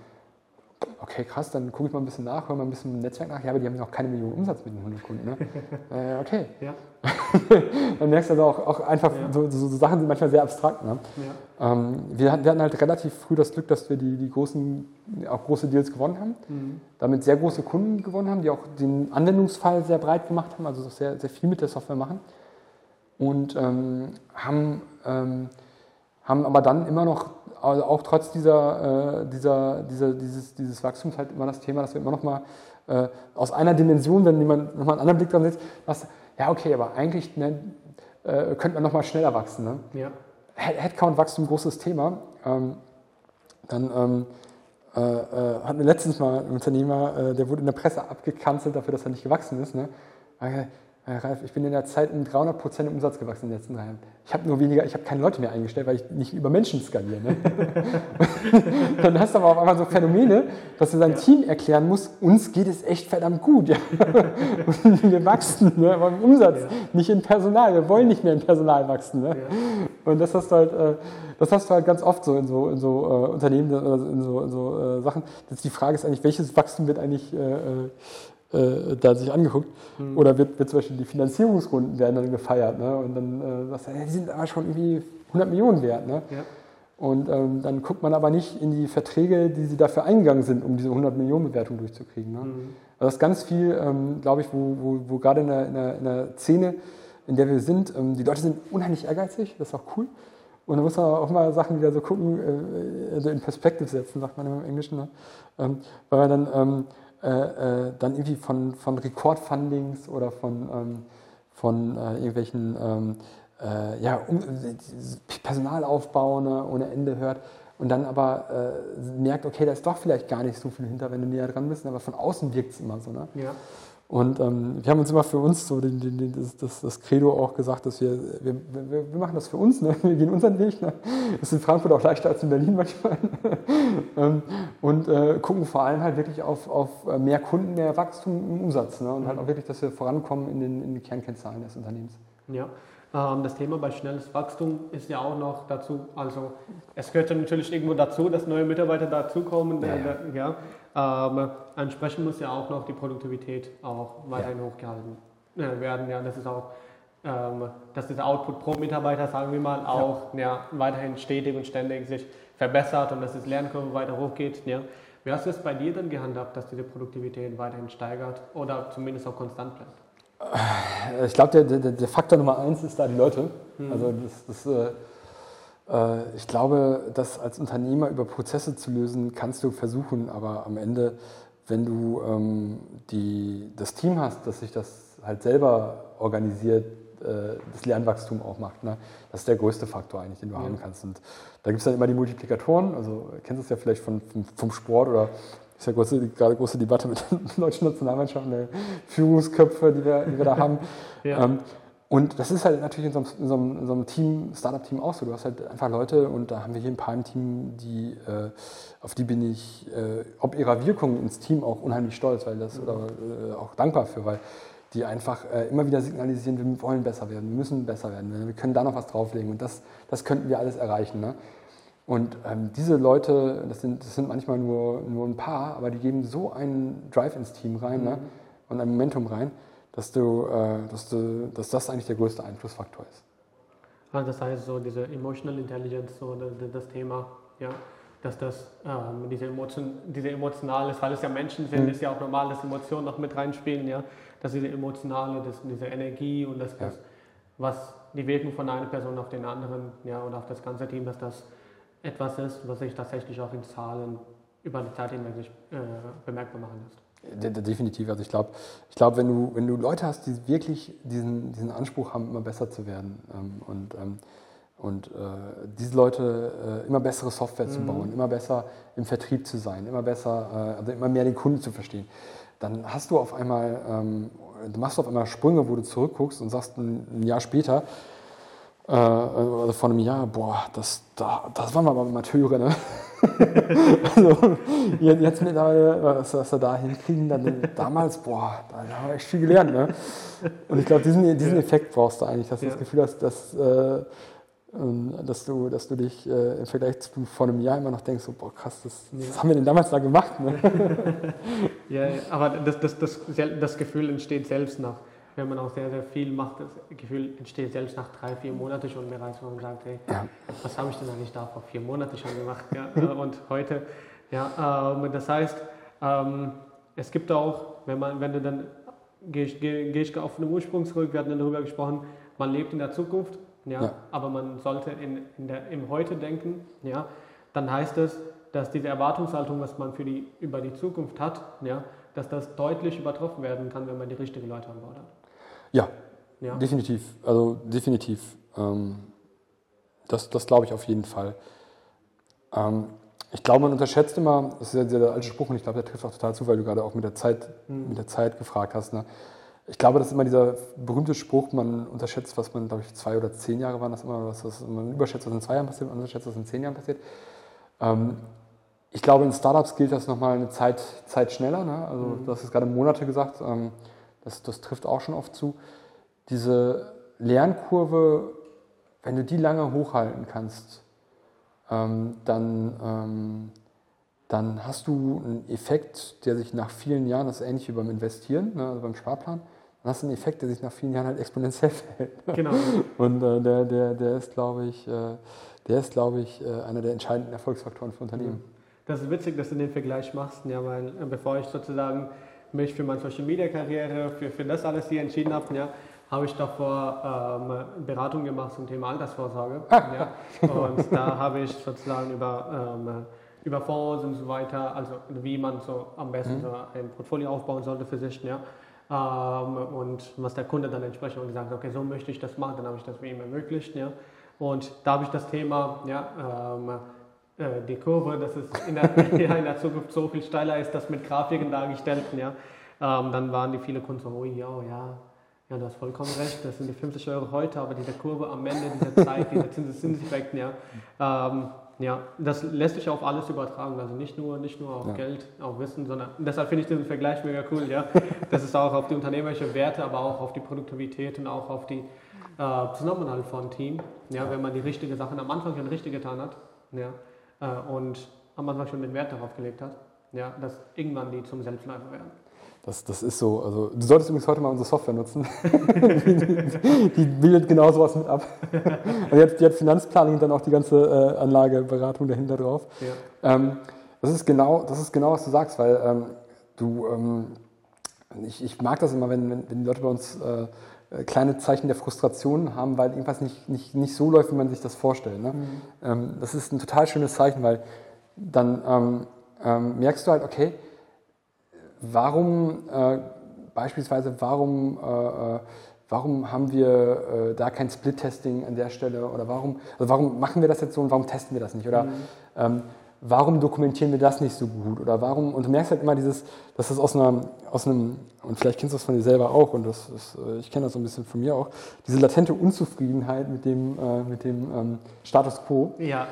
Okay, krass, dann gucke ich mal ein bisschen nach, höre mal ein bisschen im Netzwerk nach. Ja, aber die haben noch keine Millionen Umsatz mit den 100 Kunden. Ne? äh, okay. Ja. dann merkst du also auch, auch einfach, ja. so, so, so, Sachen sind manchmal sehr abstrakt. Ne? Ja. Ähm, wir, hatten, wir, hatten halt relativ früh das Glück, dass wir die, die großen, auch große Deals gewonnen haben. Mhm. Damit sehr große Kunden gewonnen haben, die auch den Anwendungsfall sehr breit gemacht haben, also sehr, sehr viel mit der Software machen. Und ähm, haben ähm, haben aber dann immer noch, also auch trotz dieser, äh, dieser, dieser, dieses, dieses Wachstums halt immer das Thema, dass wir immer noch mal äh, aus einer Dimension, wenn jemand nochmal einen anderen Blick dran setzt, was, ja okay, aber eigentlich ne, äh, könnte man noch mal schneller wachsen. Ne? Ja. Headcount-Wachstum, großes Thema. Ähm, dann ähm, äh, äh, hatten wir letztens mal einen Unternehmer, äh, der wurde in der Presse abgekanzelt dafür, dass er nicht gewachsen ist. Ne? Herr Ralf, ich bin in der Zeit um 300 Prozent im Umsatz gewachsen in den letzten drei Jahren. Ich habe nur weniger, ich habe keine Leute mehr eingestellt, weil ich nicht über Menschen skaliere. Ne? dann hast du aber auf einmal so Phänomene, dass du deinem ja. Team erklären musst, uns geht es echt verdammt gut. Ja? wir wachsen, ne? aber im Umsatz, ja. nicht in Personal. Wir wollen nicht mehr in Personal wachsen. Ne? Und das hast du halt, äh, das hast du halt ganz oft so in so, in so äh, Unternehmen oder in so, in so äh, Sachen. Das die Frage ist eigentlich, welches Wachstum wird eigentlich äh, da sich angeguckt. Mhm. Oder wird, wird zum Beispiel die Finanzierungsrunden werden dann gefeiert. Ne? Und dann äh, sagst du, hey, die sind aber schon irgendwie 100 Millionen wert. Ne? Ja. Und ähm, dann guckt man aber nicht in die Verträge, die sie dafür eingegangen sind, um diese 100 Millionen Bewertung durchzukriegen. Ne? Mhm. Also das ist ganz viel, ähm, glaube ich, wo, wo, wo gerade in der, in, der, in der Szene, in der wir sind, ähm, die Leute sind unheimlich ehrgeizig, das ist auch cool. Und da muss man auch mal Sachen wieder so gucken, äh, also in Perspektive setzen, sagt man im Englischen. Ne? Ähm, weil man dann ähm, äh, äh, dann irgendwie von, von Rekordfundings oder von, ähm, von äh, irgendwelchen ähm, äh, ja, um, Personalaufbau ne, ohne Ende hört und dann aber äh, merkt, okay, da ist doch vielleicht gar nicht so viel hinter, wenn du näher dran bist, aber von außen wirkt es immer so. Ne? Ja. Und ähm, wir haben uns immer für uns so den, den, das, das, das, Credo auch gesagt, dass wir, wir, wir, machen das für uns, ne? wir gehen unseren Weg. Ne? Das ist in Frankfurt auch leichter als in Berlin manchmal. ähm, und äh, gucken vor allem halt wirklich auf, auf mehr Kunden, mehr Wachstum im Umsatz. Ne? Und halt auch wirklich, dass wir vorankommen in den, in den Kernkennzahlen des Unternehmens. Ja. Ähm, das Thema bei schnelles Wachstum ist ja auch noch dazu, also es gehört natürlich irgendwo dazu, dass neue Mitarbeiter dazukommen. Ja, ja. ja. Ähm, entsprechend muss ja auch noch die Produktivität auch weiterhin ja. hochgehalten äh, werden. Ja, das ist auch, ähm, dass dieser Output pro Mitarbeiter, sagen wir mal, auch ja. weiterhin stetig und ständig sich verbessert und dass das Lernkurve weiter hochgeht. Ja. Wie hast du es bei dir dann gehandhabt, dass diese Produktivität weiterhin steigert oder zumindest auch konstant bleibt? Ich glaube, der, der, der, Faktor Nummer eins ist da die Leute. Mhm. Also das, das, äh, ich glaube, das als Unternehmer über Prozesse zu lösen, kannst du versuchen, aber am Ende, wenn du ähm, die, das Team hast, das sich das halt selber organisiert, äh, das Lernwachstum auch macht, ne? das ist der größte Faktor eigentlich, den du ja. haben kannst. Und da gibt es dann immer die Multiplikatoren, also kennst du es ja vielleicht von, vom Sport oder ist ja große, gerade große Debatte mit der deutschen Nationalmannschaft, der Führungsköpfe, die wir, die wir da haben. ja. ähm, und das ist halt natürlich in so einem, in so einem, in so einem Team, Startup-Team auch so. Du hast halt einfach Leute und da haben wir hier ein paar im Team, die, äh, auf die bin ich äh, ob ihrer Wirkung ins Team auch unheimlich stolz, weil das, oder äh, auch dankbar für, weil die einfach äh, immer wieder signalisieren, wir wollen besser werden, wir müssen besser werden, wir können da noch was drauflegen und das, das könnten wir alles erreichen. Ne? Und ähm, diese Leute, das sind, das sind manchmal nur, nur ein paar, aber die geben so einen Drive ins Team rein ne? mhm. ne? und ein Momentum rein, dass, du, äh, dass, du, dass das eigentlich der größte Einflussfaktor ist. Also das heißt, so diese Emotional Intelligence, so das, das Thema, ja, dass das ähm, diese, Emotion, diese emotionale, weil es ja Menschen sind, mhm. ist ja auch normal, dass Emotionen noch mit reinspielen, ja, dass diese emotionale, das, diese Energie und das, ja. was die Wirkung von einer Person auf den anderen, ja, und auf das ganze Team, dass das etwas ist, was sich tatsächlich auch in Zahlen über die Zeit hinweg äh, bemerkbar machen lässt. Definitiv. Also ich glaube, ich glaub, wenn, du, wenn du Leute hast, die wirklich diesen, diesen Anspruch haben, immer besser zu werden ähm, und, ähm, und äh, diese Leute äh, immer bessere Software mhm. zu bauen, immer besser im Vertrieb zu sein, immer besser, äh, also immer mehr den Kunden zu verstehen, dann hast du auf einmal, ähm, du machst auf einmal Sprünge, wo du zurückguckst und sagst ein, ein Jahr später, also vor einem Jahr, boah, das, da, das waren wir aber Amateure, ne? Also, jetzt mittlerweile, was, was wir da hinkriegen, dann, damals, boah, da haben wir echt viel gelernt, ne? Und ich glaube, diesen, diesen Effekt brauchst du eigentlich, dass du ja. das Gefühl hast, dass, äh, ähm, dass, du, dass du dich äh, im Vergleich zu vor einem Jahr immer noch denkst, so, boah, krass, das, was ja. haben wir denn damals da gemacht, ne? ja, aber das, das, das, das Gefühl entsteht selbst nach wenn man auch sehr, sehr viel macht, das Gefühl entsteht selbst nach drei, vier Monaten schon bereits, wo man sagt, hey, ja. was habe ich denn eigentlich da vor vier Monaten schon gemacht? Ja? Und heute, ja, ähm, das heißt, ähm, es gibt auch, wenn, man, wenn du dann, gehe ich, geh, geh ich auf den Ursprung zurück, wir hatten darüber gesprochen, man lebt in der Zukunft, ja, ja. aber man sollte in, in der, im Heute denken, ja, dann heißt es, dass diese Erwartungshaltung, was man für die, über die Zukunft hat, ja, dass das deutlich übertroffen werden kann, wenn man die richtigen Leute an Bord hat. Ja, ja. definitiv. Also definitiv. Ähm, das das glaube ich auf jeden Fall. Ähm, ich glaube, man unterschätzt immer, das ist ja der alte Spruch und ich glaube, der trifft auch total zu, weil du gerade auch mit der Zeit, mhm. mit der Zeit gefragt hast. Ne? Ich glaube, das ist immer dieser berühmte Spruch, man unterschätzt, was man, glaube ich, zwei oder zehn Jahre waren das immer, was, was man überschätzt, was in zwei Jahren passiert, man unterschätzt, was in zehn Jahren passiert. Ähm, ich glaube, in Startups gilt das nochmal eine Zeit, Zeit schneller. Ne? Also, mhm. du hast es gerade Monate gesagt. Ähm, das, das trifft auch schon oft zu, diese Lernkurve, wenn du die lange hochhalten kannst, ähm, dann, ähm, dann hast du einen Effekt, der sich nach vielen Jahren, das ist ähnlich wie beim Investieren, ne, also beim Sparplan, dann hast du einen Effekt, der sich nach vielen Jahren halt exponentiell verhält. Genau. Und äh, der, der, der ist, glaube ich, äh, der ist, glaube ich, äh, einer der entscheidenden Erfolgsfaktoren für Unternehmen. Das ist witzig, dass du den Vergleich machst, ja, weil äh, bevor ich sozusagen mich für meine Social Media Karriere, für, für das alles hier entschieden habe, ja, habe ich davor ähm, Beratung gemacht zum Thema Altersvorsorge. ja. Und da habe ich sozusagen über, ähm, über Fonds und so weiter, also wie man so am besten mhm. so ein Portfolio aufbauen sollte für sich. Ja. Ähm, und was der Kunde dann entsprechend gesagt hat, okay, so möchte ich das machen, dann habe ich das für ihn ermöglicht. Ja. Und da habe ich das Thema, ja, ähm, äh, die Kurve, dass es in der, ja, in der, Zukunft so viel steiler ist, das mit Grafiken dargestellt. Ja. Ähm, dann waren die viele Kunden so, oh ja, ja, ja, du hast vollkommen recht, das sind die 50 Euro heute, aber diese Kurve am Ende dieser Zeit, diese Zinseszinseffekte, ja, ähm, ja, das lässt sich auf alles übertragen, also nicht nur, nicht nur auf ja. Geld, auf Wissen, sondern deshalb finde ich diesen Vergleich mega cool, ja. Das ist auch auf die unternehmerische Werte, aber auch auf die Produktivität und auch auf die äh, Zusammenhalt von Team, ja, wenn man die richtigen Sachen am Anfang schon richtig getan hat, ja, und am Anfang schon den Wert darauf gelegt hat, ja, dass irgendwann die zum Selbstläufer werden. Das, das ist so. Also, du solltest übrigens heute mal unsere Software nutzen. die, die, bildet genau sowas mit ab. Und die hat Finanzplanung und dann auch die ganze äh, Anlageberatung dahinter drauf. Ja. Ähm, das, ist genau, das ist genau, was du sagst, weil ähm, du, ähm, ich, ich, mag das immer, wenn, wenn, wenn die Leute bei uns äh, kleine Zeichen der Frustration haben, weil irgendwas nicht, nicht, nicht so läuft, wie man sich das vorstellt. Ne? Mhm. Ähm, das ist ein total schönes Zeichen, weil dann ähm, ähm, merkst du halt, okay, warum äh, beispielsweise, warum, äh, äh, warum haben wir äh, da kein Split-Testing an der Stelle oder warum, also warum machen wir das jetzt so und warum testen wir das nicht? Oder mhm. Warum dokumentieren wir das nicht so gut? Oder warum, und du merkst halt immer dieses, dass das aus, einer, aus einem, und vielleicht kennst du das von dir selber auch, und das ist, äh, ich kenne das so ein bisschen von mir auch, diese latente Unzufriedenheit mit dem, äh, mit dem ähm, Status quo. Ja, ja.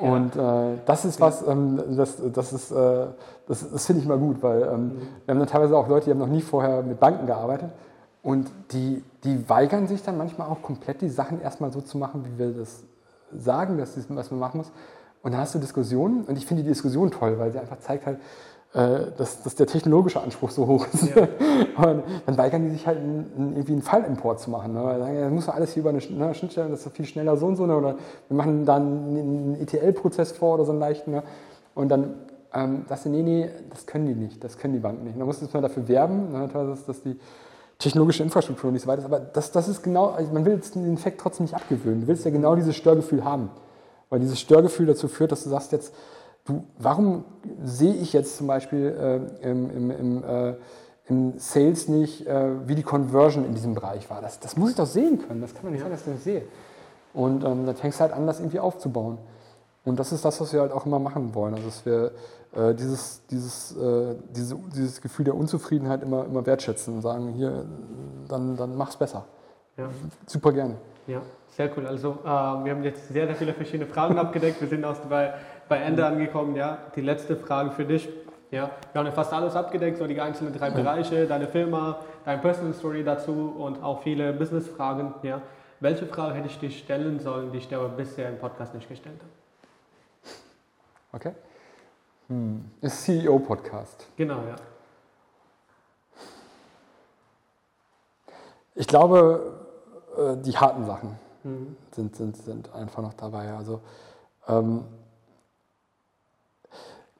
ja. Und äh, das ist was, ähm, das, das ist, äh, das, das finde ich mal gut, weil ähm, mhm. wir haben dann teilweise auch Leute, die haben noch nie vorher mit Banken gearbeitet. Und die, die weigern sich dann manchmal auch komplett, die Sachen erstmal so zu machen, wie wir das sagen, dass das, was man machen muss. Und dann hast du Diskussionen und ich finde die Diskussion toll, weil sie einfach zeigt halt, äh, dass, dass der technologische Anspruch so hoch ist. Ja. und dann weigern die sich halt einen, irgendwie einen Fallimport zu machen. Ne? Weil sagen, ja, muss alles hier über eine ne, Schnittstelle, das ist viel schneller so und so. Ne? Oder wir machen dann einen ETL-Prozess vor oder so einen leichten. Ne? Und dann ähm, sagst du, nee, nee, das können die nicht, das können die Banken nicht. Dann musst du mal dafür werben, ne? dass, dass die technologische Infrastruktur nicht so weit ist. Aber das, das ist genau, also man will den Effekt trotzdem nicht abgewöhnen. Du willst ja genau dieses Störgefühl haben. Weil dieses Störgefühl dazu führt, dass du sagst jetzt, du, warum sehe ich jetzt zum Beispiel äh, im, im, im, äh, im, Sales nicht, äh, wie die Conversion in diesem Bereich war? Das, das muss ich doch sehen können. Das kann man nicht sagen, dass ich das nicht sehe. Und ähm, dann fängst du halt an, das irgendwie aufzubauen. Und das ist das, was wir halt auch immer machen wollen. Also, dass wir äh, dieses, dieses, äh, diese, dieses Gefühl der Unzufriedenheit immer, immer wertschätzen und sagen, hier, dann, dann mach's besser. Ja. Super gerne. Ja. Sehr cool. Also äh, wir haben jetzt sehr, sehr viele verschiedene Fragen abgedeckt. Wir sind auch bei, bei Ende angekommen. Ja, die letzte Frage für dich. Ja, wir haben ja fast alles abgedeckt, so die einzelnen drei Bereiche, deine Firma, dein Personal Story dazu und auch viele Business-Fragen. Ja. Welche Frage hätte ich dir stellen sollen, die ich dir aber bisher im Podcast nicht gestellt habe? Okay. Hm. Ist CEO-Podcast. Genau, ja. Ich glaube, äh, die harten Sachen mhm. sind, sind, sind einfach noch dabei. Also ähm,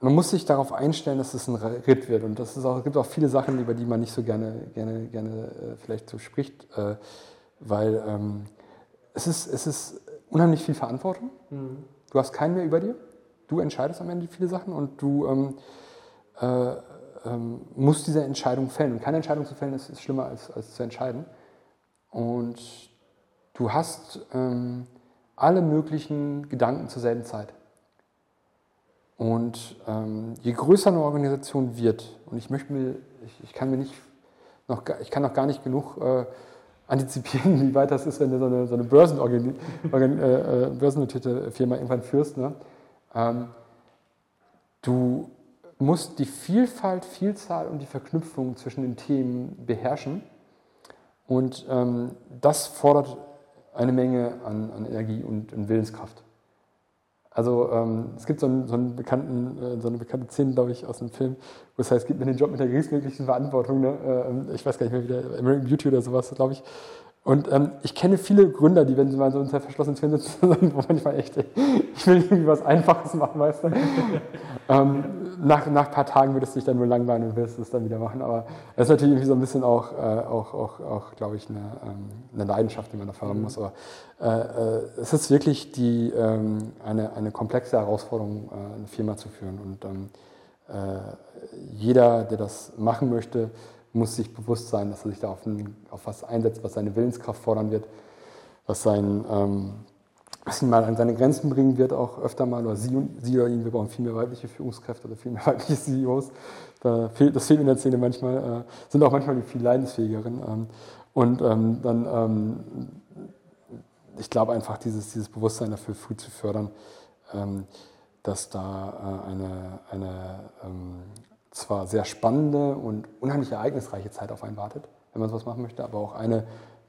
man muss sich darauf einstellen, dass es ein Ritt wird. Und das ist auch, es gibt auch viele Sachen, über die man nicht so gerne, gerne, gerne äh, vielleicht so spricht, äh, weil ähm, es, ist, es ist unheimlich viel Verantwortung. Mhm. Du hast keinen mehr über dir. Du entscheidest am Ende viele Sachen und du ähm, äh, ähm, musst diese Entscheidung fällen. Und keine Entscheidung zu fällen ist, ist schlimmer als, als zu entscheiden. Und Du hast ähm, alle möglichen Gedanken zur selben Zeit. Und ähm, je größer eine Organisation wird, und ich möchte mir, ich, ich kann mir nicht noch, ich kann noch gar nicht genug äh, antizipieren, wie weit das ist, wenn du so eine, so eine Börsenorgan, äh, äh, börsennotierte Firma irgendwann führst. Ne? Ähm, du musst die Vielfalt, Vielzahl und die Verknüpfung zwischen den Themen beherrschen. Und ähm, das fordert eine Menge an, an Energie und, und, Willenskraft. Also ähm, es gibt so, einen, so, einen bekannten, äh, so eine bekannte Szene, glaube ich, aus einem Film, wo es heißt, gib mir den Job mit der geringstmöglichen Verantwortung. Ne? Äh, ich weiß gar nicht mehr, wie der American Beauty oder sowas, glaube ich. Und ähm, ich kenne viele Gründer, die, wenn sie mal so unter verschlossenen Türen sitzen, sagen, wo manchmal echt, ich will irgendwie was Einfaches machen, weißt du. ähm, nach, nach ein paar Tagen würdest du dich dann nur langweilen und wirst es dann wieder machen. Aber das ist natürlich irgendwie so ein bisschen auch, äh, auch, auch, auch glaube ich, eine, ähm, eine, Leidenschaft, die man dafür haben mhm. muss. Aber äh, äh, es ist wirklich die, ähm, eine, eine komplexe Herausforderung, äh, eine Firma zu führen. Und ähm, äh, jeder, der das machen möchte, muss sich bewusst sein, dass er sich da auf, ein, auf was einsetzt, was seine Willenskraft fordern wird, was, sein, ähm, was ihn mal an seine Grenzen bringen wird, auch öfter mal, oder sie, sie oder ihn, wir brauchen viel mehr weibliche Führungskräfte oder viel mehr weibliche CEOs. Da fehlt, das fehlt in der Szene manchmal, äh, sind auch manchmal die viel leidensfähigeren. Ähm, und ähm, dann, ähm, ich glaube einfach, dieses, dieses Bewusstsein dafür früh zu fördern, ähm, dass da äh, eine, eine ähm, zwar sehr spannende und unheimlich ereignisreiche Zeit auf einen wartet, wenn man sowas machen möchte, aber auch eine,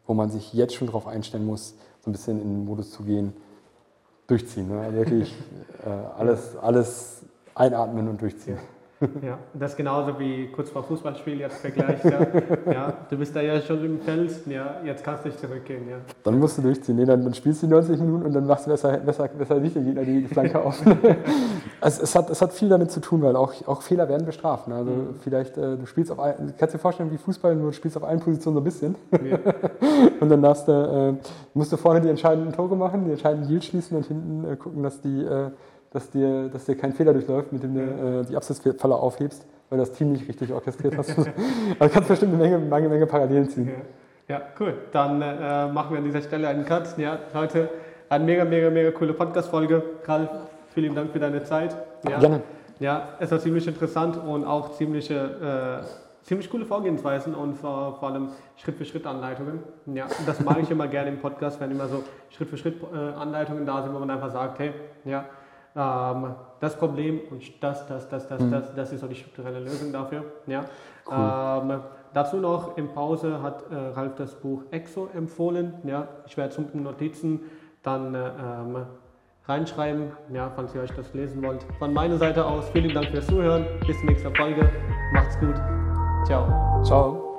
wo man sich jetzt schon darauf einstellen muss, so ein bisschen in den Modus zu gehen, durchziehen. Ne? Also wirklich äh, alles, alles einatmen und durchziehen. Ja, das ist genauso wie kurz vor Fußballspiel jetzt vergleicht. Ja. ja. du bist da ja schon im Feld, ja, jetzt kannst du dich zurückgehen. Ja. Dann musst du durchziehen. Nee, dann, dann spielst du die 90 Minuten und dann machst du besser, besser, besser nicht den Gegner die Flanke auf. es, es, hat, es hat viel damit zu tun, weil auch, auch Fehler werden bestraft. Ne? Also mhm. vielleicht, äh, du spielst auf ein, kannst dir vorstellen, wie Fußball, nur du spielst auf allen Positionen so ein bisschen. Ja. und dann darfst du, äh, musst du vorne die entscheidenden Tore machen, die entscheidenden Deals schließen und hinten äh, gucken, dass die äh, dass dir, dass dir kein Fehler durchläuft, mit dem du äh, die Absatzfalle aufhebst, weil du das Team nicht richtig orchestriert hast. also kannst bestimmt eine Menge, Menge, Menge Parallelen ziehen. Ja, cool. Dann äh, machen wir an dieser Stelle einen Cut. Ja, heute eine mega, mega, mega coole Podcast-Folge. Ralf, vielen Dank für deine Zeit. Ja. Gerne. Ja, es war ziemlich interessant und auch ziemliche, äh, ziemlich coole Vorgehensweisen und vor, vor allem Schritt-für-Schritt-Anleitungen. Ja, das mag ich immer gerne im Podcast, wenn immer so Schritt-für-Schritt-Anleitungen da sind, wo man einfach sagt, hey, ja, ähm, das Problem und das, das, das, das, mhm. das, das ist so die strukturelle Lösung dafür. Ja. Cool. Ähm, dazu noch in Pause hat äh, Ralf das Buch Exo empfohlen. Ja. Ich werde zum Notizen dann äh, ähm, reinschreiben, ja, falls ihr euch das lesen wollt. Von meiner Seite aus vielen Dank fürs Zuhören. Bis zur nächsten Folge. Macht's gut. Ciao. Ciao.